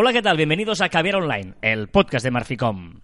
Hola, ¿qué tal? Bienvenidos a Caviar Online, el podcast de Marficom.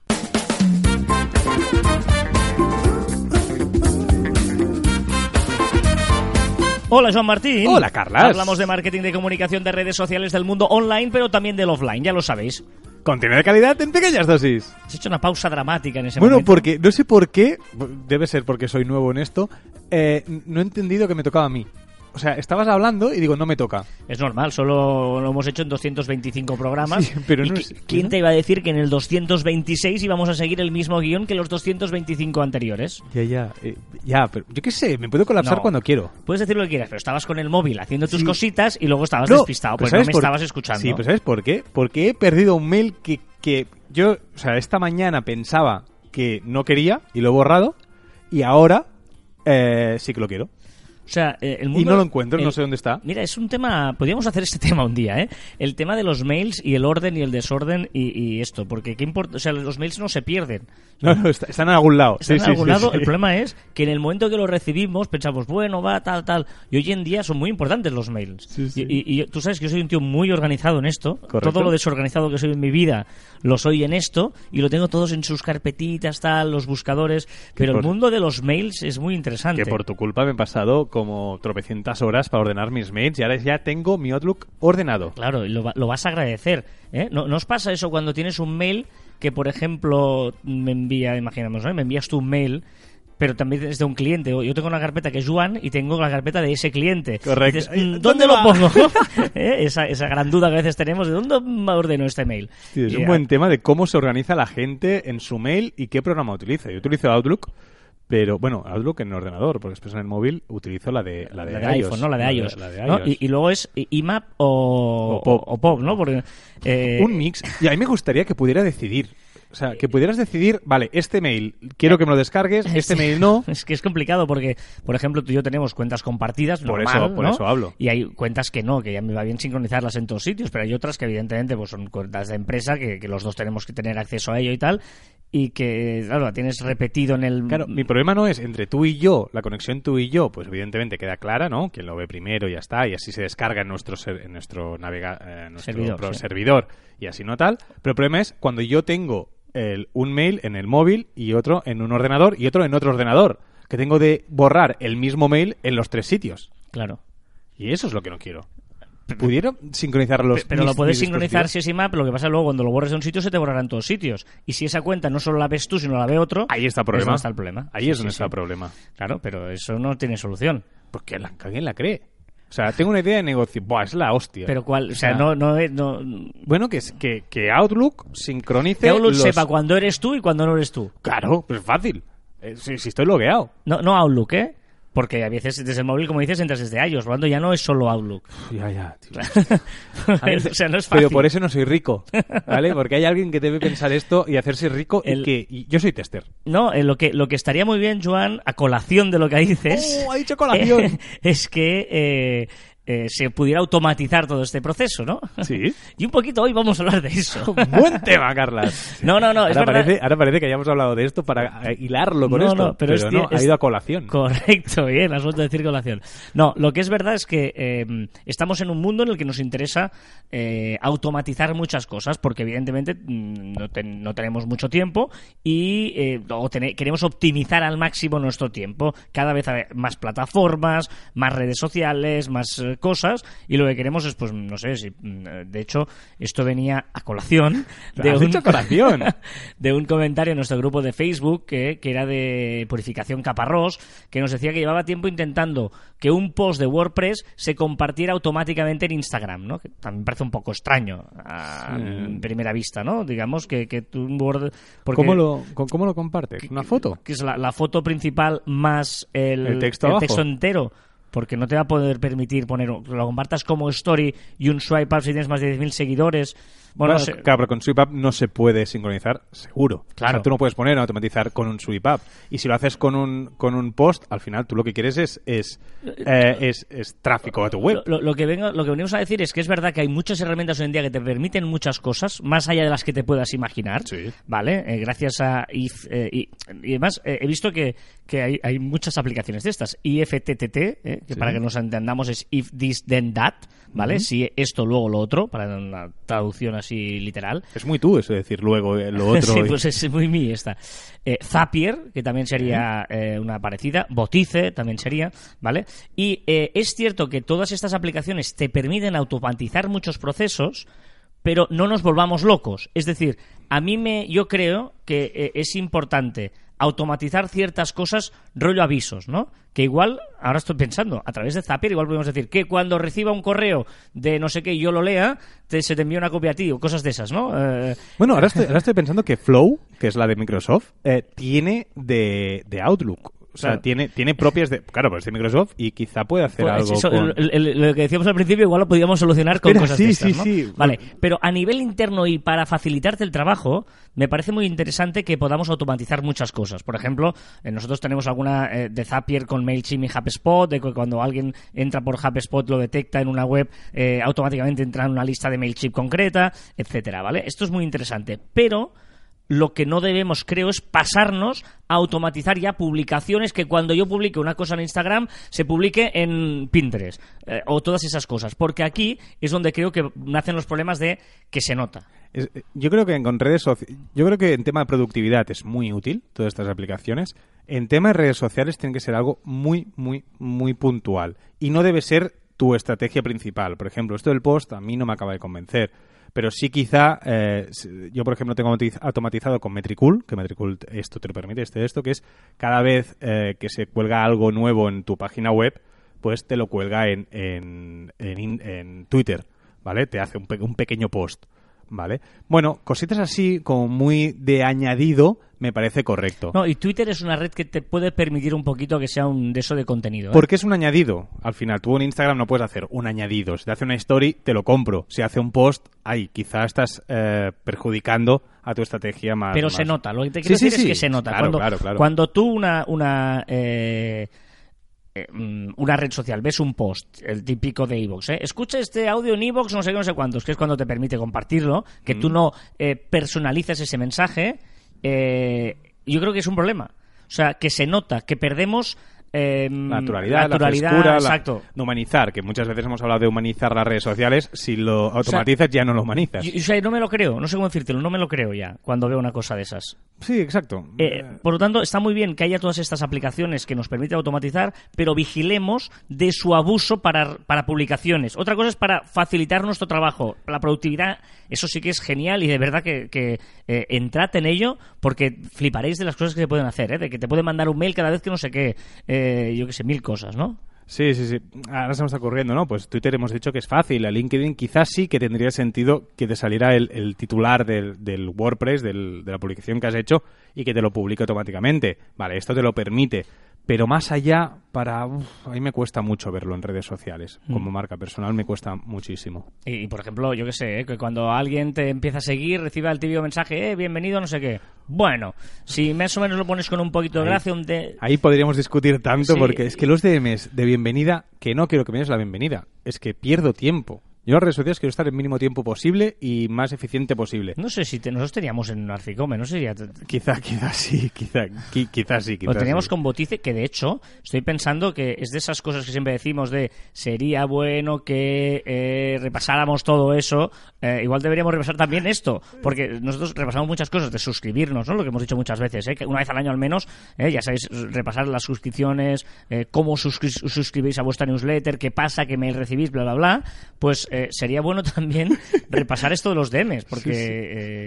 Hola, Joan Martín. Hola, Carlas. Hablamos de marketing de comunicación de redes sociales del mundo online, pero también del offline, ya lo sabéis. Contenido de calidad en pequeñas dosis. Has hecho una pausa dramática en ese Bueno, momento. porque no sé por qué, debe ser porque soy nuevo en esto, eh, no he entendido que me tocaba a mí. O sea, estabas hablando y digo, no me toca. Es normal, solo lo hemos hecho en 225 programas. Sí, pero ¿Y no qui- es- ¿Quién te iba a decir que en el 226 íbamos a seguir el mismo guion que los 225 anteriores? Ya, ya, eh, ya, pero yo qué sé, me puedo colapsar No. cuando quiero. Puedes decir lo que quieras, pero estabas con el móvil haciendo tus Sí. cositas y luego estabas No, despistado, pues no ¿sabes me por- estabas escuchando. Sí, pero ¿sabes por qué? Porque he perdido un mail que, que yo, o sea, esta mañana pensaba que no quería y lo he borrado y ahora eh, sí que lo quiero. O sea, eh, el mundo... Y no lo encuentro, no sé dónde está. Mira, es un tema... Podríamos hacer este tema un día, ¿eh? El tema de los mails y el orden y el desorden y, y esto. Porque ¿qué importa? O sea, los mails no se pierden. No, no, está- están en algún lado. Están Sí, en algún sí, lado. sí. El problema es que en el momento que lo recibimos pensamos, bueno, va, tal, tal. Y hoy en día son muy importantes los mails. Y, y- y tú sabes que yo soy un tío muy organizado en esto. Correcto. Todo lo desorganizado que soy en mi vida lo soy en esto. Y lo tengo todos en sus carpetitas, tal, los buscadores. Pero el mundo de los mails es muy interesante. Que por tu culpa me he pasado como tropecientas horas para ordenar mis mails y ahora ya tengo mi Outlook ordenado. Claro, y lo, lo vas a agradecer. ¿eh? ¿No, ¿No os pasa eso cuando tienes un mail que, por ejemplo, me envía, imaginemos, ¿no? me envías tu mail, pero también es de un cliente? Yo tengo una carpeta que es Juan y tengo la carpeta de ese cliente. Correcto. Dices, ¿Y "Mm, dónde ¿Dónde lo va?" pongo? ¿Eh? esa, esa gran duda que a veces tenemos, ¿de dónde ordeno este mail? Sí, es Y, un buen tema de cómo se organiza la gente en su mail y qué programa utiliza. Yo utilizo Outlook, pero bueno, Outlook en el ordenador, porque después en el móvil utilizo la de, la de, la de iOS. iPhone, ¿no? La de iOS. La de iOS. Y, y luego es IMAP o, O Pop. ¿no? Porque, eh, Un mix. Y a mí me gustaría que pudiera decidir. O sea, que pudieras decidir, vale, este mail quiero que me lo descargues, este mail no. Es que es complicado porque, por ejemplo, tú y yo tenemos cuentas compartidas, Por normal, eso- por ¿no? eso hablo. Y hay cuentas que no, que ya me va bien sincronizarlas en todos sitios, pero hay otras que evidentemente pues son cuentas de empresa que, que los dos tenemos que tener acceso a ello y tal, y que, claro, la tienes repetido en el... Claro, mi problema no es entre tú y yo, la conexión tú y yo, pues evidentemente queda clara, ¿no? Quien lo ve primero y ya está, y así se descarga en nuestro, ser- en nuestro, navega, eh, nuestro Servidor, pro- sí. servidor y así no tal. Pero el problema es cuando yo tengo el, un mail en el móvil y otro en un ordenador y otro en otro ordenador, que tengo de borrar el mismo mail en los tres sitios. Claro. Y eso es lo que no quiero. ¿Pudiera sincronizar los Pero mis- lo puedes sincronizar si es IMAP, lo que pasa es luego cuando lo borres de un sitio se te borrará en todos sitios. Y si esa cuenta no solo la ves tú, sino la ve otro... Ahí está el es problema. donde está el problema. Ahí Sí, es donde sí. está el problema. Claro, pero eso no tiene solución. Porque la, alguien la cree. O sea, tengo una idea de negocio. Buah, es la hostia. Pero cuál, o sea, no, no, no, Bueno, que, que, que Outlook sincronice. que Outlook los- sepa cuándo eres tú y cuándo no eres tú. Claro, pues es fácil. Eh, si, si estoy logueado. No, no Outlook, ¿eh? Porque a veces desde el móvil, como dices, entras desde iOS. Tanto, ya no es solo Outlook. Ya, ya, tío. o sea, no es fácil. Pero por eso no soy rico, ¿vale? Porque hay alguien que debe pensar esto y hacerse rico El- y que y yo soy tester. No, eh, lo, que, lo que estaría muy bien, Joan, a colación de lo que dices... ¡Oh, ha dicho colación! es que eh, eh, se pudiera automatizar todo este proceso, ¿no? Sí. y un poquito hoy vamos a hablar de eso. Buen tema, Carlas. No, no, no, es ahora, verdad- parece, ahora parece que hayamos hablado de esto para eh, hilarlo con No, esto. no, pero es no, ha ido a colación. Correcto, bien, has vuelto a decir colación. No, lo que es verdad es que eh, estamos en un mundo en el que nos interesa eh, automatizar muchas cosas, porque evidentemente mm, no, ten- no tenemos mucho tiempo y eh, o queremos optimizar al máximo nuestro tiempo. Cada vez hay más plataformas, más redes sociales, más cosas, y lo que queremos es, pues, no sé, si, mm, de hecho, esto venía a colación de Has un, dicho colación. de un comentario en nuestro grupo de Facebook que, que era de Purificación Caparrós, que nos decía que llevaba tiempo intentando que un post de WordPress se compartiera automáticamente en Instagram, ¿no? Que también parece un poco extraño a Sí. primera vista, ¿no? Digamos que, que Word... porque- ¿Cómo, lo, ¿Cómo lo comparte? ¿Una foto? que es la, la foto principal más el, El texto entero. Porque no te va a poder permitir poner, lo compartas como story y un swipe up si tienes más de 10.000 seguidores. Bueno, Bueno, no sé. claro, pero con Sweep Up no se puede sincronizar, seguro. Claro. O sea, tú no puedes poner automatizar con un Sweep Up. Y si lo haces con un, con un post, al final tú lo que quieres es, es, eh, es, es tráfico a tu web. Lo, lo que vengo, lo que venimos a decir es que es verdad que hay muchas herramientas hoy en día que te permiten muchas cosas, más allá de las que te puedas imaginar. Sí. ¿Vale? Eh, gracias a IF. eh, y, y además, eh, he visto que, que hay, hay muchas aplicaciones de estas. IFTTT, eh, que Sí. para que nos entendamos es If This Then That, ¿vale? Si esto, luego lo otro, para una traducción así así literal. Es muy tú eso de decir luego eh, lo otro. sí, y- pues es muy mí esta. Eh, Zapier, que también sería eh, una parecida. Botice también sería, ¿vale? Y eh, es cierto que todas estas aplicaciones te permiten automatizar muchos procesos, pero no nos volvamos locos. Es decir, a mí me, yo creo que eh, es importante automatizar ciertas cosas rollo avisos, ¿no? Que igual, ahora estoy pensando, a través de Zapier igual podemos decir que cuando reciba un correo de no sé qué y yo lo lea, te- se te envía una copia a ti o cosas de esas, ¿no? Eh, Bueno, ahora estoy, ahora estoy pensando que Flow, que es la de Microsoft, eh, tiene de, de Outlook. O sea, Claro. tiene, tiene propias de... Claro, pues es de Microsoft y quizá puede hacer Pues algo eso, con... el- el- lo que decíamos al principio igual lo podíamos solucionar con Espera, cosas sí, de estas, sí, ¿no? sí. Vale, pero a nivel interno y para facilitarte el trabajo, me parece muy interesante que podamos automatizar muchas cosas. Por ejemplo, eh, nosotros tenemos alguna eh, de Zapier con MailChimp y HubSpot, de que cuando alguien entra por HubSpot lo detecta en una web, eh, automáticamente entra en una lista de MailChimp concreta, etcétera, ¿vale? Esto es muy interesante, pero lo que no debemos, creo, es pasarnos a automatizar ya publicaciones que cuando yo publique una cosa en Instagram se publique en Pinterest eh, o todas esas cosas. Porque aquí es donde creo que nacen los problemas de que se nota. Es- yo creo que con redes yo creo que en tema de productividad es muy útil todas estas aplicaciones. En tema de redes sociales tiene que ser algo muy, muy, muy puntual y no debe ser tu estrategia principal. Por ejemplo, esto del post a mí no me acaba de convencer. Pero sí quizá, eh, yo por ejemplo tengo automatiz- automatizado con Metricool, que Metricool esto te lo permite, este esto, que es cada vez eh, que se cuelga algo nuevo en tu página web, pues te lo cuelga en, en, en en Twitter, ¿vale? Te hace un, pe- un pequeño post, ¿vale? Bueno, cositas así como muy de añadido me parece correcto. No, y Twitter es una red que te puede permitir un poquito que sea un de eso de contenido. ¿eh? Porque es un añadido. Al final, tú en Instagram no puedes hacer un añadido. Si te hace una story, te lo compro. Si hace un post, ahí, quizá estás eh, perjudicando a tu estrategia más. Pero más- se nota, lo que te quiero sí, decir sí. es que se nota. Claro, cuando, claro, claro. cuando tú una, una, eh, una red social, ves un post, el típico de iVoox, ¿eh? escucha este audio en iVoox, no sé qué, no sé cuántos, que es cuando te permite compartirlo, que Mm. tú no eh, personalizas ese mensaje, eh, yo creo que es un problema. O sea, que se nota, que perdemos... eh, Naturalidad, naturalidad, la frescura, la- exacto. de humanizar, que muchas veces hemos hablado de humanizar las redes sociales. Si lo automatizas, ya no lo humanizas. Yo- o sea, no me lo creo, no sé cómo decírtelo, no me lo creo ya cuando veo una cosa de esas. Sí, exacto. Eh, por lo tanto, está muy bien que haya todas estas aplicaciones que nos permiten automatizar, pero vigilemos de su abuso para, para publicaciones. Otra cosa es para facilitar nuestro trabajo. La productividad, eso sí que es genial y de verdad que, que, eh, entrad en ello porque fliparéis de las cosas que se pueden hacer, ¿eh? de que te puede mandar un mail cada vez que no sé qué, yo qué sé, mil cosas, ¿no? Sí, sí, sí. Ahora se me está ocurriendo, ¿no? Pues Twitter hemos dicho que es fácil. A LinkedIn quizás sí que tendría sentido que te saliera el, el titular del, del WordPress, del- de la publicación que has hecho, y que te lo publique automáticamente. Vale, esto te lo permite. Pero más allá, para... uf, a mí me cuesta mucho verlo en redes sociales. Como marca personal me cuesta muchísimo. Y, y, por ejemplo, yo qué sé, ¿eh? que cuando alguien te empieza a seguir, reciba el típico mensaje, eh, bienvenido, no sé qué. Bueno, si más o menos lo pones con un poquito de Ahí. gracia, un de... Ahí podríamos discutir tanto Sí. porque es que los DMs de bienvenida, que no quiero que me des la bienvenida, es que pierdo tiempo. Yo las redes sociales quiero estar el mínimo tiempo posible y más eficiente posible. No sé si te- nosotros teníamos en Arficome, no sé si ya te- Quizá, quizá sí, quizá, qui- quizá sí, quizá lo teníamos sí. con Botice, que de hecho estoy pensando que es de esas cosas que siempre decimos de sería bueno que eh, repasáramos todo eso. eh, igual deberíamos repasar también esto, porque nosotros repasamos muchas cosas de suscribirnos, ¿no? Lo que hemos dicho muchas veces, ¿eh? que una vez al año al menos, ya sabéis, repasar las suscripciones, eh, cómo suscri- suscribís a vuestra newsletter, qué pasa, qué mail recibís, bla, bla, bla. Pues eh, sería bueno también repasar esto de los DMs, porque...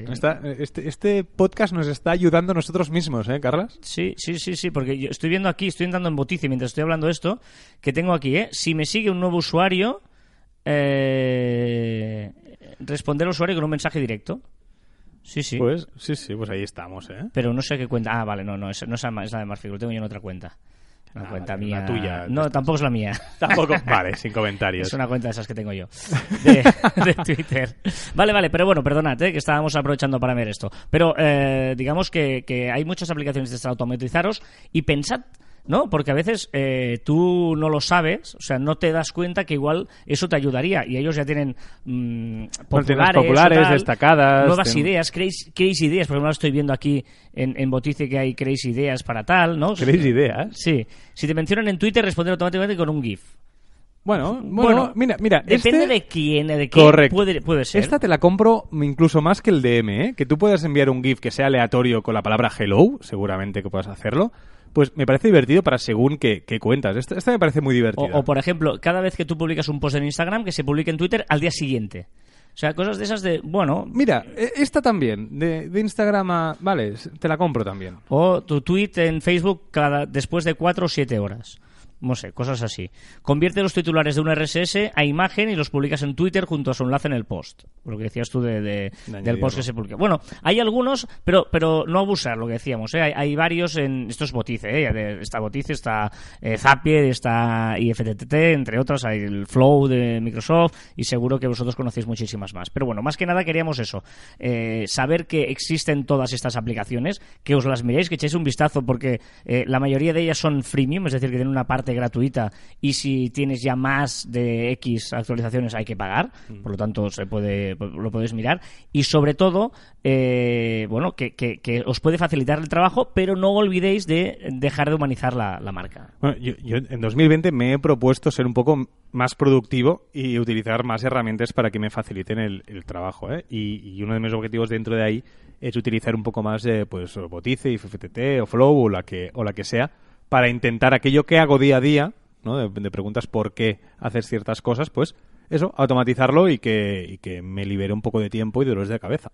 eh, Está- este, este podcast nos está ayudando nosotros mismos, ¿eh, Carlas? Sí, sí, sí, sí, porque yo estoy viendo aquí, estoy entrando en Botice mientras estoy hablando de esto, que tengo aquí, ¿eh? Si me sigue un nuevo usuario, eh, responder al usuario con un mensaje directo. Sí, sí. Pues sí, sí, pues ahí estamos, ¿eh? Pero no sé qué cuenta. Ah, vale, no, no, es, no es la de Marfil, lo tengo yo en otra cuenta. Una Ah, cuenta vale, mía. la tuya. No, tampoco es la mía. Tampoco. vale, sin comentarios. Es una cuenta de esas que tengo yo. De, de Twitter. Vale, vale, pero bueno, perdonad, ¿eh? que estábamos aprovechando para ver esto. Pero eh, digamos que, que hay muchas aplicaciones de automatizaros y pensad. ¿No? Porque a veces eh, tú no lo sabes, o sea, no te das cuenta que igual eso te ayudaría y ellos ya tienen mm, tienen populares, populares, tal, destacadas, nuevas ideas, creéis, creéis ideas, por ejemplo, estoy viendo aquí en, en Botice que hay creéis ideas para tal, ¿no? ¿Queréis ideas? Sí. Si te mencionan en Twitter, responder automáticamente con un GIF. Bueno, bueno, Bueno, mira, mira, Depende este- de quién, de qué Correcto. puede, puede ser. Esta te la compro incluso más que el DM, ¿eh? Que tú puedas enviar un GIF que sea aleatorio con la palabra hello, seguramente que puedas hacerlo. Pues me parece divertido para según qué, qué cuentas. Esta, esta me parece muy O, divertida. o, por ejemplo, cada vez que tú publicas un post en Instagram, que se publique en Twitter al día siguiente. O sea, cosas de esas de, bueno, Mira, e- esta también, de, de Instagram a... Vale, te la compro también. o tu tweet en Facebook cada después de 4 o 7 horas. No sé, cosas así. Convierte los titulares de un RSS a imagen y los publicas en Twitter junto a su enlace en el post. Lo que decías tú de, de- del post que se publica. Bueno, hay algunos, pero pero no abusar, lo que decíamos. ¿eh? Hay, hay varios en... Esto es Botice, ¿eh? Está Botice, está eh, Zapier, está IFTTT, entre otras. Hay el Flow de Microsoft y seguro que vosotros conocéis muchísimas más. Pero bueno, más que nada queríamos eso. eh, saber que existen todas estas aplicaciones, que os las miréis, que echéis un vistazo porque eh, la mayoría de ellas son freemium, es decir, que tienen una parte gratuita y si tienes ya más de X actualizaciones hay que pagar, por lo tanto se puede lo podéis mirar y sobre todo, eh, bueno, que, que- que os puede facilitar el trabajo, pero no olvidéis de dejar de humanizar la, la marca. Bueno, yo, yo en 2020 me he propuesto ser un poco más productivo y utilizar más herramientas para que me faciliten el, el trabajo. ¿eh? Y, y uno de mis objetivos dentro de ahí es utilizar un poco más de pues, Botice, FFTT o Flow o la que, o la que sea para intentar aquello que hago día a día, ¿no? de, preguntas por qué haces ciertas cosas, pues eso, automatizarlo y que, y que me libere un poco de tiempo y dolores de cabeza.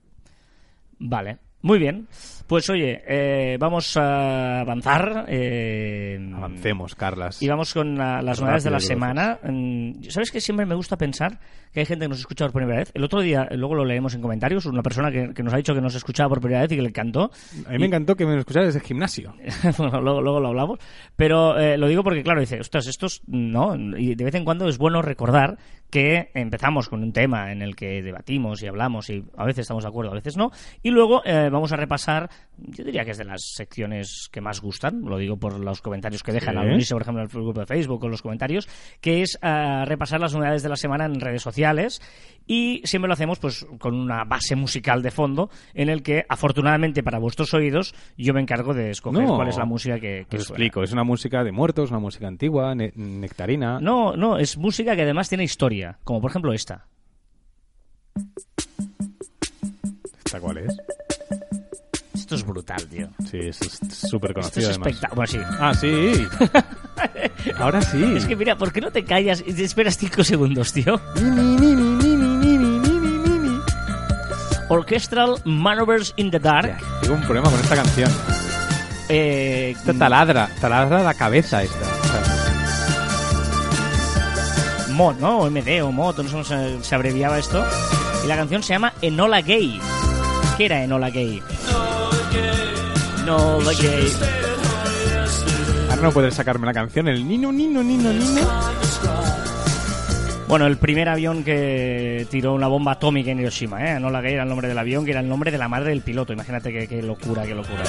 Vale, muy bien. Pues oye, eh, vamos a avanzar. eh, Avancemos, Carlas. Y vamos con la- las novedades de la semana. Mm, ¿Sabes que siempre me gusta pensar que hay gente que nos escucha por primera vez? El otro día, luego lo leemos en comentarios, una persona que, que nos ha dicho que nos escuchaba por primera vez y que le encantó. A mí me encantó que me escucharas desde el gimnasio. bueno, luego, luego lo hablamos. Pero eh, lo digo porque, claro, dice, ostras, estos no. Y de vez en cuando es bueno recordar que empezamos con un tema en el que debatimos y hablamos y a veces estamos de acuerdo, a veces no. Y luego eh, vamos a repasar, yo diría que es de las secciones que más gustan, lo digo por los comentarios que dejan Sí. al unirse, por ejemplo, en el grupo de Facebook o los comentarios, que es eh, repasar las novedades de la semana en redes sociales y siempre lo hacemos pues con una base musical de fondo en el que afortunadamente para vuestros oídos yo me encargo de escoger No. cuál es la música que, que Os suena. explico, es una música de muertos, una música antigua, ne- nectarina. No, no, es música que además tiene historia, como por ejemplo esta. ¿Esta cuál es? Es brutal, tío. Sí, es súper conocido. Esto es espectacular. Sí. Ah, sí. Ahora sí. Es que mira, ¿por qué no te callas y te esperas 5 segundos, tío? Orchestral Maneuvers in the Dark. Tengo un problema con esta canción. Eh, taladra, taladra la cabeza esta. Mod, ¿no? MD o Mod, no sé se abreviaba esto. Y la canción se llama Enola Gay. ¿Qué era Enola Gay? Enola Gay. ahora no puedes sacarme la canción, el nino, nino, nino, nino. Bueno, el primer avión que tiró una bomba atómica en Hiroshima, ¿eh? Enola Gay era el nombre del avión, que era el nombre de la madre del piloto. Imagínate qué, qué locura, qué locura.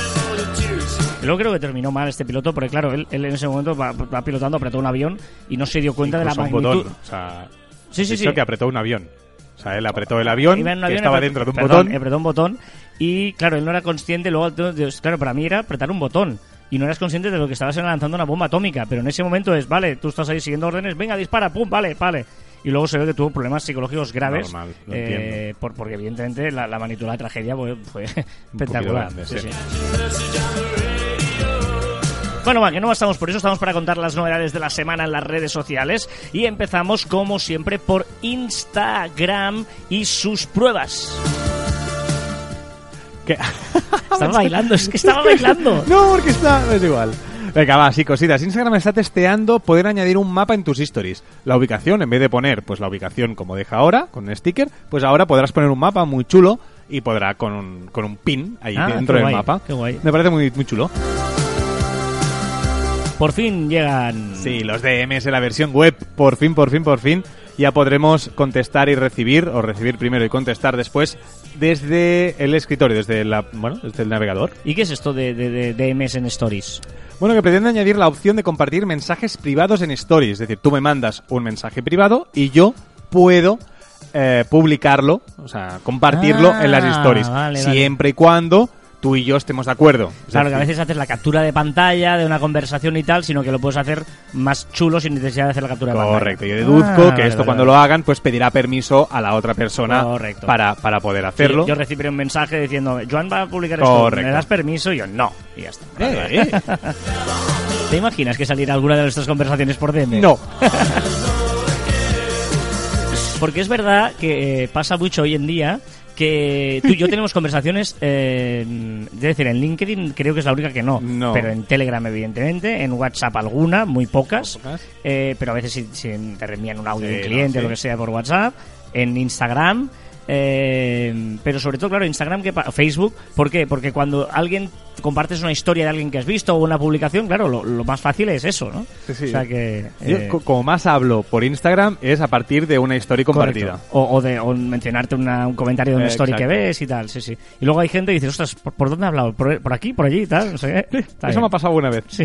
Luego creo que terminó mal este piloto, porque claro, él, él en ese momento va, va pilotando, apretó un avión y no se dio cuenta de la Incluso un magnitud. botón. O sea, Sí, sí, sí. que apretó un avión. O sea, él apretó el avión, Iba en un que avión, estaba apretó- dentro de un perdón, botón. Apretó un botón y, claro, él no era consciente. Luego, claro, para mí era apretar un botón. Y no eras consciente de lo que estabas lanzando una bomba atómica. Pero en ese momento es, vale, tú estás ahí siguiendo órdenes, venga, dispara, pum, vale, vale. Y luego se ve que tuvo problemas psicológicos graves. Normal, lo eh, por, porque, evidentemente, la, la magnitud de la tragedia fue, fue espectacular. grande, Sí, sí. sí. Bueno, va, que no estamos por eso, estamos para contar las novedades de la semana en las redes sociales y empezamos como siempre por Instagram y sus pruebas. ¿Qué? Estaba bailando, es que estaba bailando. No, porque está... Es igual. Venga, va, sí, cositas. Instagram está testeando poder añadir un mapa en tus stories. La ubicación, en vez de poner pues la ubicación como deja ahora, con un sticker, pues ahora podrás poner un mapa muy chulo y podrá con un, con un pin ahí Ah, dentro del guay, mapa. qué guay. Me parece muy, muy chulo. Por fin llegan. Sí, los DMs en la versión web, por fin, por fin, por fin, ya podremos contestar y recibir, o recibir primero y contestar después, desde el escritorio, desde la, bueno, desde el navegador. ¿Y qué es esto de, de, de DMs en Stories? Bueno, que pretende añadir la opción de compartir mensajes privados en Stories. Es decir, tú me mandas un mensaje privado y yo puedo eh, publicarlo, o sea, compartirlo Ah, en las Stories. vale, vale. siempre y cuando tú y yo estemos de acuerdo. Es Claro, que a veces haces la captura de pantalla de una conversación y tal, sino que lo puedes hacer más chulo sin necesidad de hacer la captura de pantalla. Correcto, yo deduzco Ah, que vale, esto vale, cuando vale. lo hagan, pues pedirá permiso a la otra persona Correcto. para, para poder Sí, hacerlo. yo recibiré un mensaje diciendo, Joan va a publicar esto, Correcto. ¿me das permiso? Y yo, no. Y ya está. Eh, eh. ¿Te imaginas que saliera alguna de nuestras conversaciones por DM? No. Porque es verdad que eh, pasa mucho hoy en día que tú y yo tenemos conversaciones, eh, es decir, en LinkedIn creo que es la única que no, No. pero en Telegram evidentemente, en WhatsApp alguna, muy pocas, Pocas. eh, pero a veces si, si te reenvían un audio Sí, de un no, cliente o sí. lo que sea por WhatsApp, en Instagram, eh, pero sobre todo, claro, Instagram, que Facebook, ¿por qué? Porque cuando alguien compartes una historia de alguien que has visto o una publicación, claro, lo, lo más fácil es eso, ¿no? Sí, sí. O sea que... Yo, eh, co- como más hablo por Instagram es a partir de una historia compartida. O, o de o mencionarte una- un comentario de una Eh, story que ves y tal, sí, sí. Y luego hay gente que dice, ostras, ¿por, por dónde ha hablado? ¿Por, por aquí? ¿Por allí? y Tal, no sé Eso bien. me ha pasado una vez. Sí.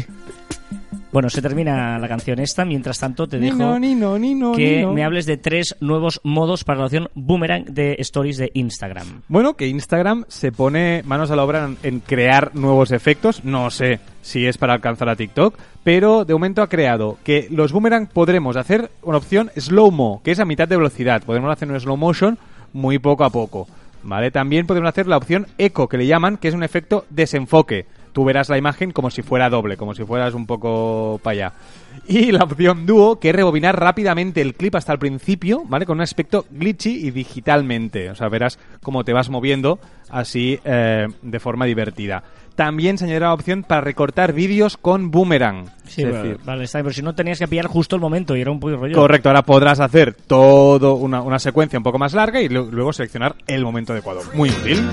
Bueno, se termina la canción esta. Mientras tanto, te dejo Nino, Nino, Nino, que me hables de tres nuevos modos para la opción boomerang de stories de Instagram. Bueno, que Instagram se pone manos a la obra en, en crear nuevos efectos. No sé si es para alcanzar a TikTok, pero de momento ha creado que los boomerang podremos hacer una opción slow-mo, que es a mitad de velocidad. Podemos hacer un slow motion muy poco a poco. ¿Vale? También podemos hacer la opción eco, que le llaman, que es un efecto desenfoque. Tú verás la imagen como si fuera doble, como si fueras un poco para allá. Y la opción dúo, que es rebobinar rápidamente el clip hasta el principio, ¿vale? Con un aspecto glitchy y digitalmente. O sea, verás cómo te vas moviendo así eh, de forma divertida. También se añadirá la opción para recortar vídeos con boomerang. Sí, Es pero- decir, vale, está bien, pero si no tenías que pillar justo el momento y era un poco rollo. Correcto, ahora podrás hacer todo una, una secuencia un poco más larga y lu- luego seleccionar el momento adecuado. Muy útil.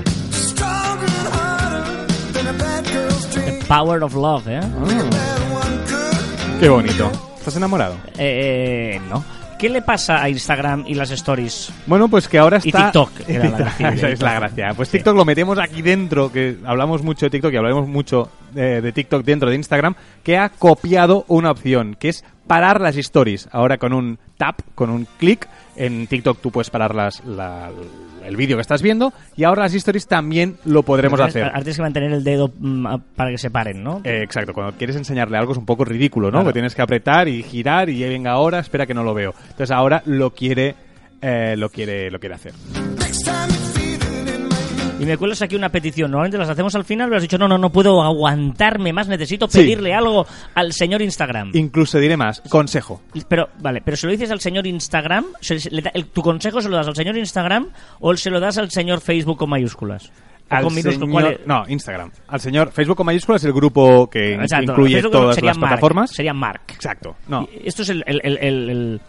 Power of Love, ¿eh? Qué bonito. ¿Estás enamorado? Eh, eh, no. ¿Qué le pasa a Instagram y las stories? Bueno, pues que ahora Y está... TikTok, era la gracia de Esa es la TikTok. gracia. Pues TikTok lo metemos aquí dentro, que hablamos mucho de TikTok y hablaremos mucho eh, de TikTok dentro de Instagram, que ha copiado una opción, que es parar las stories. Ahora con un tap, con un clic, en TikTok tú puedes parar las, la- el vídeo que estás viendo y ahora las stories también lo podremos hacer. Ahora tienes que mantener el dedo mm, para que se paren, ¿no? Eh, exacto, cuando quieres enseñarle algo es un poco ridículo, ¿no? Claro. Que tienes que apretar y girar y venga ahora, espera que no lo veo. Entonces ahora lo quiere, eh, lo quiere, lo quiere hacer. Y me cuelas aquí una petición. Normalmente las hacemos al final, pero has dicho, no, no, no puedo aguantarme más, necesito Sí. pedirle algo al señor Instagram. Incluso diré más, consejo. Pero, vale, pero se lo dices al señor Instagram, se- se le da- el- ¿tu consejo se lo das al señor Instagram o se lo das al señor Facebook con mayúsculas? Al con señor- ¿cuál es? No, Instagram. Al señor Facebook con mayúsculas, el grupo que Exacto, incluye todas las Mark, plataformas. Sería Mark. Exacto. No. Esto es el, el, el,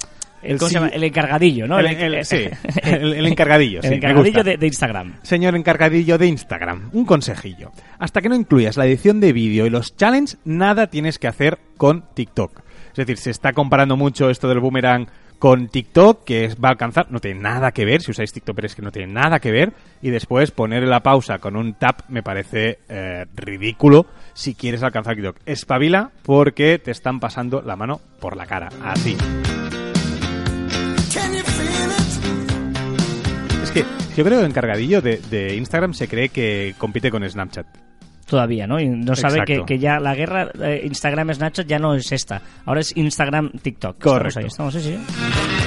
el- encargadillo, ¿no? El- el- sí, el- encargadillo, sí, el encargadillo de, de Instagram. Señor encargadillo de Instagram, un consejillo. Hasta que no incluyas la edición de vídeo y los challenges, nada tienes que hacer con TikTok. Es decir, se está comparando mucho esto del boomerang con TikTok, que va a alcanzar, no tiene nada que ver, si usáis TikTok, pero es que no tiene nada que ver, y después poner la pausa con un tap me parece eh, ridículo si quieres alcanzar TikTok. Espabila porque te están pasando la mano por la cara, así. Que yo creo que el encargadillo de, de Instagram se cree que compite con Snapchat. Todavía, ¿no? Y no sabe que ya la guerra eh, Instagram Snapchat ya no es esta. Ahora es Instagram TikTok. Correcto. Estamos ahí, estamos, sí, sí.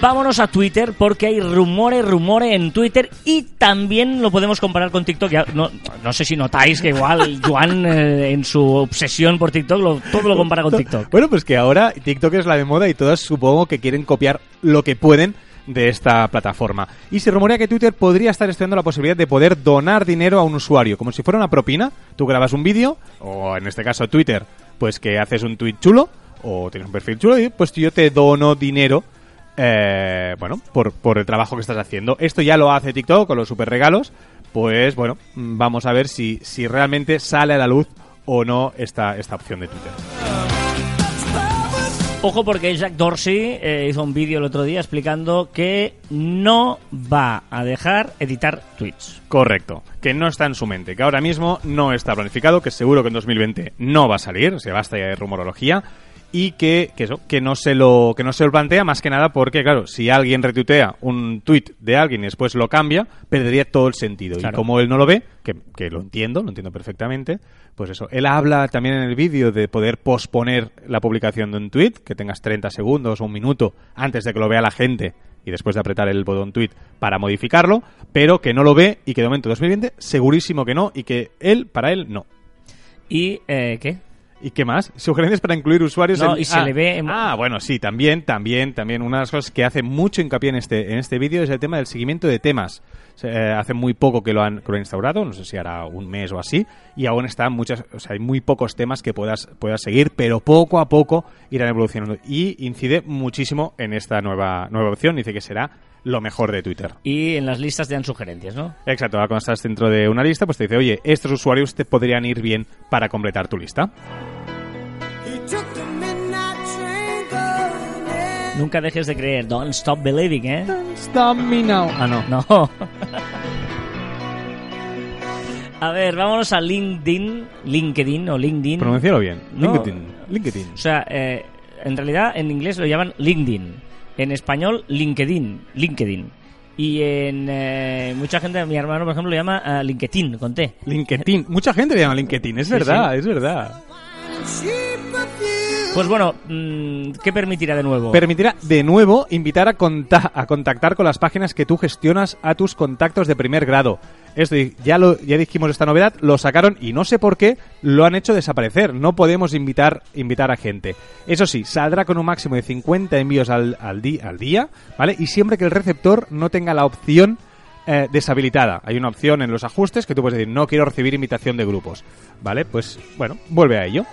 Vámonos a Twitter porque hay rumores, rumores en Twitter y también lo podemos comparar con TikTok. Ya, no, no sé si notáis que igual Juan eh, en su obsesión por TikTok lo- todo lo compara con TikTok. Bueno, pues que ahora TikTok es la de moda y todas supongo que quieren copiar lo que pueden de esta plataforma. Y se rumorea que Twitter podría estar estudiando la posibilidad de poder donar dinero a un usuario, como si fuera una propina. Tú grabas un vídeo, o en este caso Twitter, pues que haces un tweet chulo, o tienes un perfil chulo, y pues yo te dono dinero, eh, bueno, por, por el trabajo que estás haciendo. Esto ya lo hace TikTok con los super regalos, pues bueno, vamos a ver si, si realmente sale a la luz o no esta, esta opción de Twitter. Ojo porque Jack Dorsey eh, hizo un vídeo el otro día explicando que no va a dejar editar tweets. Correcto, que no está en su mente, que ahora mismo no está planificado, que seguro que en 2020 no va a salir, se basta ya de rumorología, y que, que eso, que no se lo que no se lo plantea más que nada porque claro, si alguien retuitea un tweet de alguien y después lo cambia, perdería todo el sentido. Claro. Y como él no lo ve, que, que lo entiendo, lo entiendo perfectamente, pues eso. Él habla también en el vídeo de poder posponer la publicación de un tweet, que tengas 30 segundos o un minuto antes de que lo vea la gente y después de apretar el botón tweet para modificarlo, pero que no lo ve y que de momento 2020 segurísimo que no y que él, para él, no. ¿Y eh, qué? ¿Y qué más? Sugerencias para incluir usuarios No, en- y se ah, le ve en- Ah, bueno, sí, también, también, también. Una de las cosas que hace mucho hincapié en este, en este vídeo es el tema del seguimiento de temas. Eh, hace muy poco que lo, han, que lo han instaurado, no sé si hará un mes o así, y aún están muchas, o sea, hay muy pocos temas que puedas, puedas seguir, pero poco a poco irán evolucionando. Y incide muchísimo en esta nueva, nueva opción, dice que será lo mejor de Twitter. Y en las listas te dan sugerencias, ¿no? Exacto, ahora cuando estás dentro de una lista, pues te dice, oye, estos usuarios te podrían ir bien para completar tu lista. Nunca dejes de creer. Don't stop believing, ¿eh? Stop me now. Ah, no. No. A ver, vámonos a LinkedIn. LinkedIn o LinkedIn. Pronuncialo bien. No. LinkedIn. LinkedIn. O sea, eh, en realidad en inglés lo llaman LinkedIn. En español, LinkedIn. LinkedIn. Y en eh, mucha gente, mi hermano, por ejemplo, lo llama eh, LinkedIn, con T. LinkedIn. Mucha gente le llama LinkedIn, es Sí, verdad, sí. es verdad. Pues bueno, mm, ¿qué permitirá de nuevo? Permitirá de nuevo invitar a, conta- a contactar con las páginas que tú gestionas a tus contactos de primer grado. Esto ya lo ya dijimos esta novedad, lo sacaron y no sé por qué lo han hecho desaparecer. No podemos invitar invitar a gente. Eso sí, saldrá con un máximo de 50 envíos al, al día, ¿vale? Y siempre que el receptor no tenga la opción eh, deshabilitada. Hay una opción en los ajustes que tú puedes decir, no quiero recibir invitación de grupos, ¿vale? Pues bueno, vuelve a ello.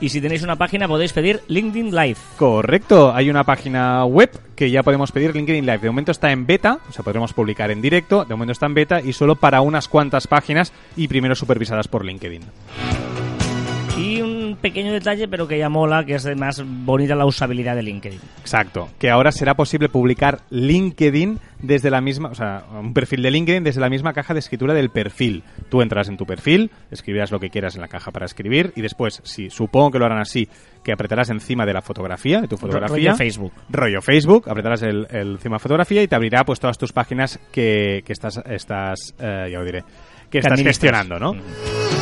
Y si tenéis una página podéis pedir LinkedIn Live. Correcto, hay una página web que ya podemos pedir LinkedIn Live. De momento está en beta, o sea, podremos publicar en directo. De momento está en beta y solo para unas cuantas páginas y primero supervisadas por LinkedIn. Y un pequeño detalle, pero que ya mola, que es más bonita la usabilidad de LinkedIn. Exacto, que ahora será posible publicar LinkedIn desde la misma, o sea, un perfil de LinkedIn desde la misma caja de escritura del perfil. Tú entras en tu perfil, escribirás lo que quieras en la caja para escribir y después, si supongo que lo harán así, que apretarás encima de la fotografía, de tu fotografía. rollo Facebook. Rollo Facebook, apretarás el, el encima fotografía y te abrirá pues todas tus páginas que, que estás, estás eh, ya lo diré, que estás administras. gestionando, ¿no? Mm.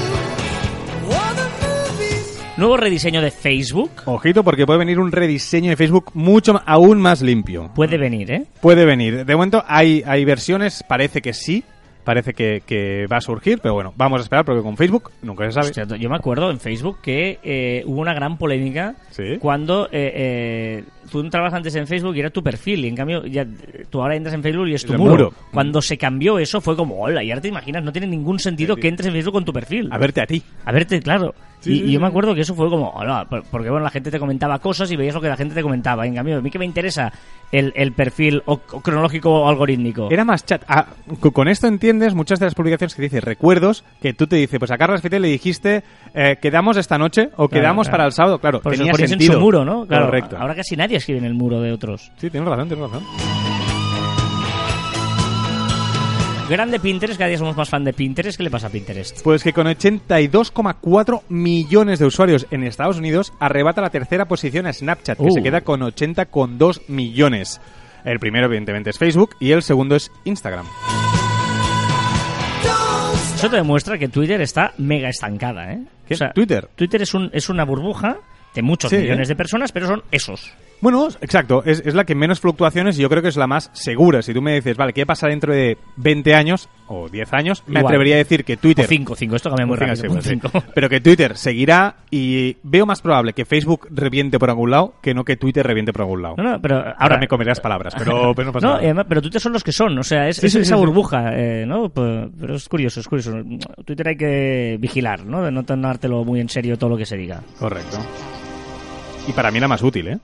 Nuevo rediseño de Facebook. Ojito porque puede venir un rediseño de Facebook mucho aún más limpio. Puede venir, ¿eh? Puede venir. De momento hay, hay versiones, parece que sí, parece que, que va a surgir, pero bueno, vamos a esperar porque con Facebook nunca se sabe. Hostia, yo me acuerdo en Facebook que eh, hubo una gran polémica Sí. cuando eh, eh, tú entrabas antes en Facebook y era tu perfil y en cambio ya tú ahora entras en Facebook y es tu muro. muro. Cuando se cambió eso fue como, hola, y ahora te imaginas, no tiene ningún sentido que entres en Facebook con tu perfil. A verte a ti. A verte, claro. Sí, y, sí, y yo me acuerdo que eso fue como, porque bueno, la gente te comentaba cosas y veías lo que la gente te comentaba. En cambio, a mí que me interesa el, el perfil o, o cronológico o algorítmico. Era más chat. Ah, co- con esto entiendes muchas de las publicaciones que dice recuerdos, que tú te dices, pues a Carlos Fite le dijiste, eh, quedamos esta noche o Claro, quedamos claro. para el sábado. Claro, Por tenía ponías en sentido. su muro, ¿no? Claro, Correcto. Ahora casi nadie escribe en el muro de otros. Sí, tienes razón, tienes razón. Grande Pinterest, cada día somos más fan de Pinterest. ¿Qué le pasa a Pinterest? Pues que con 82,4 millones de usuarios en Estados Unidos arrebata la tercera posición a Snapchat, que Uh. se queda con 80,2 millones. El primero, evidentemente, es Facebook y el segundo es Instagram. Eso te demuestra que Twitter está mega estancada, ¿eh? ¿Qué? ¿Twitter? Twitter es, un, es una burbuja de muchos Sí, millones ¿eh? de personas, pero son esos. Bueno, exacto, es, es la que menos fluctuaciones y yo creo que es la más segura. Si tú me dices, vale, ¿qué pasa dentro de 20 años o 10 años? Me Igual. atrevería a decir que Twitter... O 5, 5, esto cambia muy Cinco, rápido. cinco. sí. Pero que Twitter seguirá y veo más probable que Facebook reviente por algún lado que no que Twitter reviente por algún lado. No, no, pero ahora, Ahora me comerás palabras, pero, pero no pasa No, nada. pero Twitter son los que son, o sea, es, Sí, es sí, esa burbuja, eh, ¿no? Pero es curioso, es curioso. Twitter hay que vigilar, ¿no? De no tomártelo muy en serio todo lo que se diga. Correcto. Y para mí la más útil, ¿eh?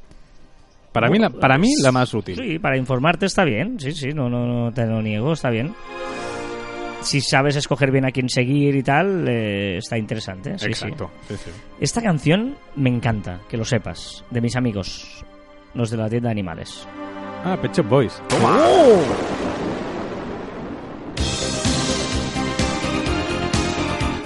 Para mí, la, para mí la más útil. Sí, para informarte está bien, sí, sí, no, no, no te lo niego, está bien. Si sabes escoger bien a quién seguir y tal, eh, está interesante. Sí, Exacto. sí. sí, sí. Esta canción me encanta, que lo sepas, de mis amigos, los de la tienda de animales. Ah, Pet Boys.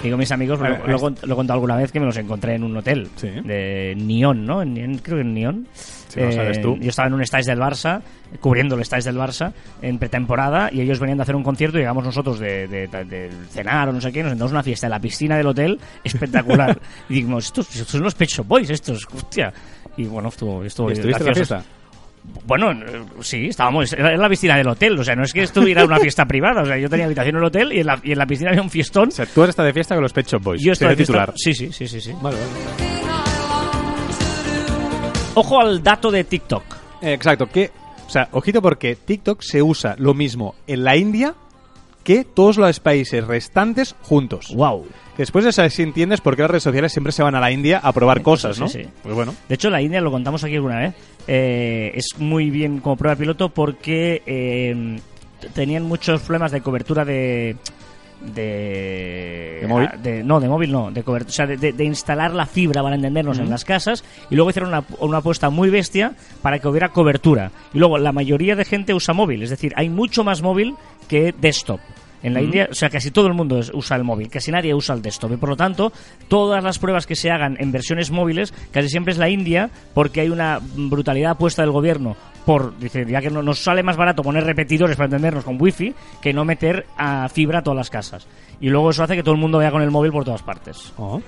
Digo mis amigos, lo, lo he cont- lo he contado alguna vez que me los encontré en un hotel Sí. de Nyon, ¿no? En Nyon, creo que en Nyon. Sí, lo sabes tú. Yo estaba en un stage del Barça, cubriendo el stage del Barça en pretemporada y ellos venían de hacer un concierto y llegamos nosotros de, de- de- de cenar o no sé qué, nos sentamos en una fiesta en la piscina del hotel espectacular. y dijimos, estos, estos son los Pet Shop Boys, estos, hostia. Y bueno, estuvo, estuvo ¿Y ¿Estuviste en la gracioso. fiesta? Bueno, eh, sí, estábamos. En la piscina del hotel. O sea, no es que estuviera en una fiesta privada. O sea, yo tenía habitación en el hotel y en la, y en la piscina había un fiestón. O sea, tú estás de fiesta con los Pet Shop Boys. yo Sería de titular. Sí, sí, sí, sí, sí. Vale, vale. Ojo al dato de TikTok. Eh, Exacto, que, o sea, ojito porque TikTok se usa lo mismo en la India que todos los países restantes juntos. Wow. Después de eso, si entiendes por qué las redes sociales siempre se van a la India a probar cosas, sí, ¿no? sí. Pues bueno. De hecho, la India, lo contamos aquí alguna vez, eh, es muy bien como prueba piloto porque eh, tenían muchos problemas de cobertura de... De, ¿De móvil? ah, de- no, de móvil no, de cobertura, o sea, de, de- de instalar la fibra para entendernos en las casas y luego hicieron una, una apuesta muy bestia para que hubiera cobertura. Y luego la mayoría de gente usa móvil, es decir, hay mucho más móvil que desktop. En la India, o sea, casi todo el mundo usa el móvil, casi nadie usa el desktop. Y por lo tanto, todas las pruebas que se hagan en versiones móviles, casi siempre es la India, porque hay una brutalidad apuesta del gobierno por, dice, ya que no, nos sale más barato poner repetidores para entendernos con wifi que no meter a fibra a todas las casas. Y luego eso hace que todo el mundo vaya con el móvil por todas partes. Oh.